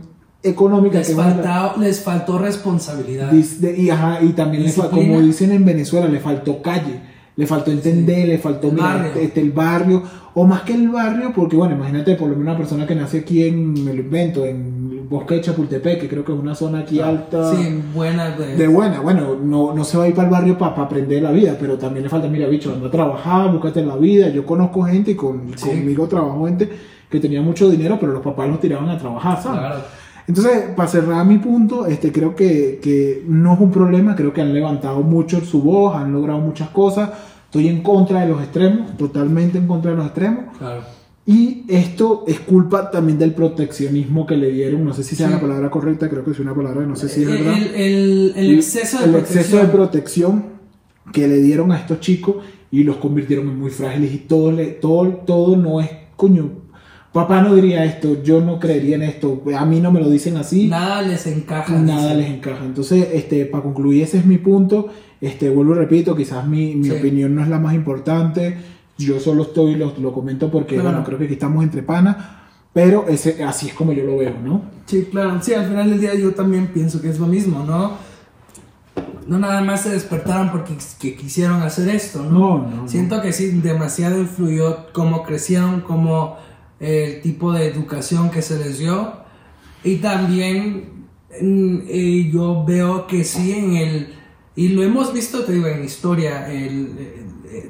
económica, Les, que una- les faltó responsabilidad. De- y, ajá, y también, le fa- Disciplina. como dicen en Venezuela, le faltó calle, le faltó entender, le faltó El mira, barrio. este, este, el barrio, o más que el barrio, porque bueno, imagínate por lo menos una persona que nace aquí en, me lo invento, en bosque de Chapultepec, que creo que es una zona aquí alta. Sí, buena. de- De buena, bueno, no, no se va a ir para el barrio para aprender la vida, pero también le falta, mira, bicho, anda a trabajar, búscate la vida. Yo conozco gente y con, Sí. conmigo trabajo gente que tenía mucho dinero, pero los papás los tiraban a trabajar, ¿sabes? Claro. Entonces, para cerrar mi punto, este, creo que, que no es un problema, creo que han levantado mucho su voz, han logrado muchas cosas. Estoy en contra de los extremos, totalmente en contra de los extremos. Claro. Y esto es culpa también del proteccionismo que le dieron, no sé si sea Sí. la palabra correcta, creo que es una palabra, no sé si es el, verdad. el- el- el exceso de el protección. exceso de protección que le dieron a estos chicos y los convirtieron en muy frágiles y todo, le, todo, todo no es, coño, papá no diría esto, yo no creería en esto, a mí no me lo dicen así, Nada les encaja. nada les encaja. Entonces, este, para concluir, ese es mi punto, este, vuelvo y repito, quizás mi, mi Sí. opinión no es la más importante, yo solo estoy, lo, lo comento porque, Claro. bueno, creo que aquí estamos entre panas, pero ese, así es como yo lo veo, ¿no? Sí, claro. Sí, al final del día yo también pienso que es lo mismo, ¿no? No nada más se despertaron porque que quisieron hacer esto, ¿no? No, no, no. Siento que sí, demasiado influyó cómo crecieron, cómo el tipo de educación que se les dio. Y también mm, eh, yo veo que sí en el... Y lo hemos visto, te digo, en historia, el, eh,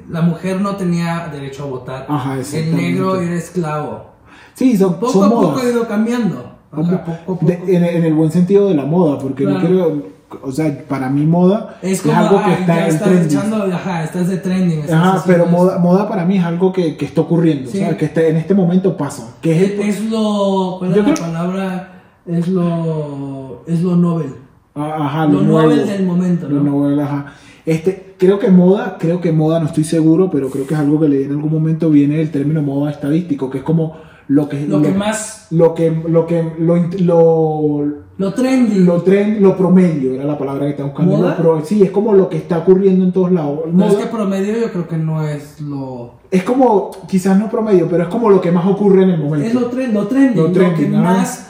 la mujer no tenía derecho a votar. Ajá, el negro era esclavo. Sí, son, Poco son a poco modas. ha ido cambiando. Ajá, poco a poco. De- en, en el buen sentido de la moda, porque no Claro. quiero, o sea, para mí moda Es es, como, algo que está ya en estás trending. echando, ajá, estás de trending. estás Ajá, pero moda, moda para mí es algo que, que está ocurriendo, Sí. ¿sabes? Que está- en este momento pasa. Que es, Es, es lo, ¿cuál es la creo- palabra? Es lo, es lo Nobel. Ah, Ajá, Lo lo. Nobel del momento, Lo ¿no? nuevo, ajá. Este, creo que moda, creo que moda, no estoy seguro, pero creo que es algo que leí en algún momento, viene el término moda estadístico, que es como lo que... Lo que más... Lo que, lo que, lo, lo, Lo trendy. lo, tren, lo promedio era la palabra que estaba buscando. Lo sí, es como lo que está ocurriendo en todos lados. Moda- es que promedio yo creo que no es lo... es como, quizás no promedio, pero es como lo que más ocurre en el momento. Es lo, tren, lo trendy. Lo Lo, trendy, que ¿no? más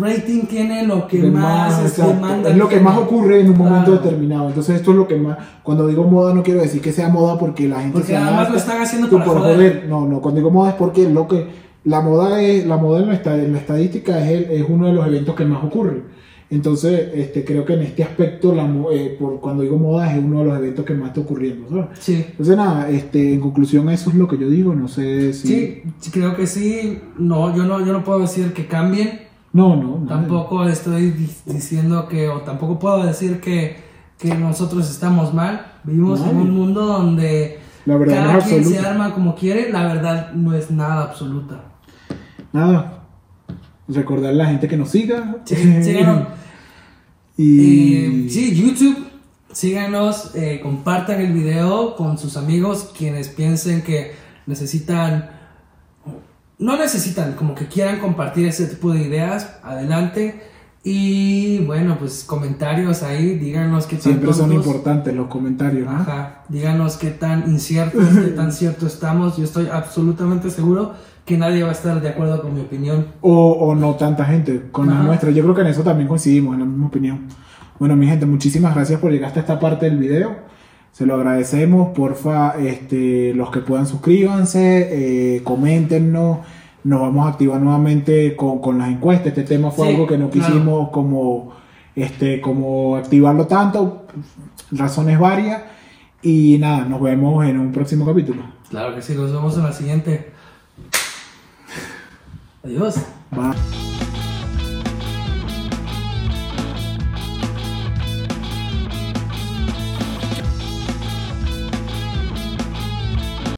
rating tiene, lo que De más, es exacto. demanda. Es lo que más ocurre en un momento Claro. determinado. Entonces esto es lo que más... Cuando digo moda no quiero decir que sea moda porque la gente Porque se más adapta lo están haciendo para por joder. No, no, cuando digo moda es porque lo que... La moda es, la moda en la, en la estadística es, el- es uno de los eventos que más ocurre. Entonces, este, creo que en este aspecto, la, eh, por, cuando digo moda, es uno de los eventos que más está ocurriendo. ¿sabes? Sí. Entonces, nada, este, en conclusión, eso es lo que yo digo. No sé si. Sí, sí, creo que sí. No, yo no, yo no puedo decir que cambien. No, no. Tampoco estoy di- diciendo que, o tampoco puedo decir que, que nosotros estamos mal. Vivimos en un mundo donde La verdad cada no quien se arma como quiere. La verdad no es nada absoluta. Nada. Recordar a la gente que nos siga. Sí, síganos. y. Eh, sí, YouTube, síganos, eh, compartan el video con sus amigos, quienes piensen que necesitan, no necesitan, como que quieran compartir ese tipo de ideas, adelante. Y bueno, pues comentarios ahí, díganos qué tan Siempre son tontos- importantes los comentarios, ¿no? Ajá, díganos qué tan inciertos, qué tan cierto estamos. Yo estoy absolutamente seguro que nadie va a estar de acuerdo con mi opinión. O, o no tanta gente con la Ajá. nuestra. Yo creo que en eso también coincidimos, en la misma opinión. Bueno, mi gente, muchísimas gracias por llegar hasta esta parte del video. Se lo agradecemos. Porfa, este, los que puedan suscríbanse, eh, coméntenos. Nos vamos a activar nuevamente con, con las encuestas. Este tema fue Sí, algo que no claro. quisimos como, este, como activarlo tanto. Razones varias. Y nada, nos vemos en un próximo capítulo. Claro que sí, nos vemos en la siguiente. Adiós. Bye.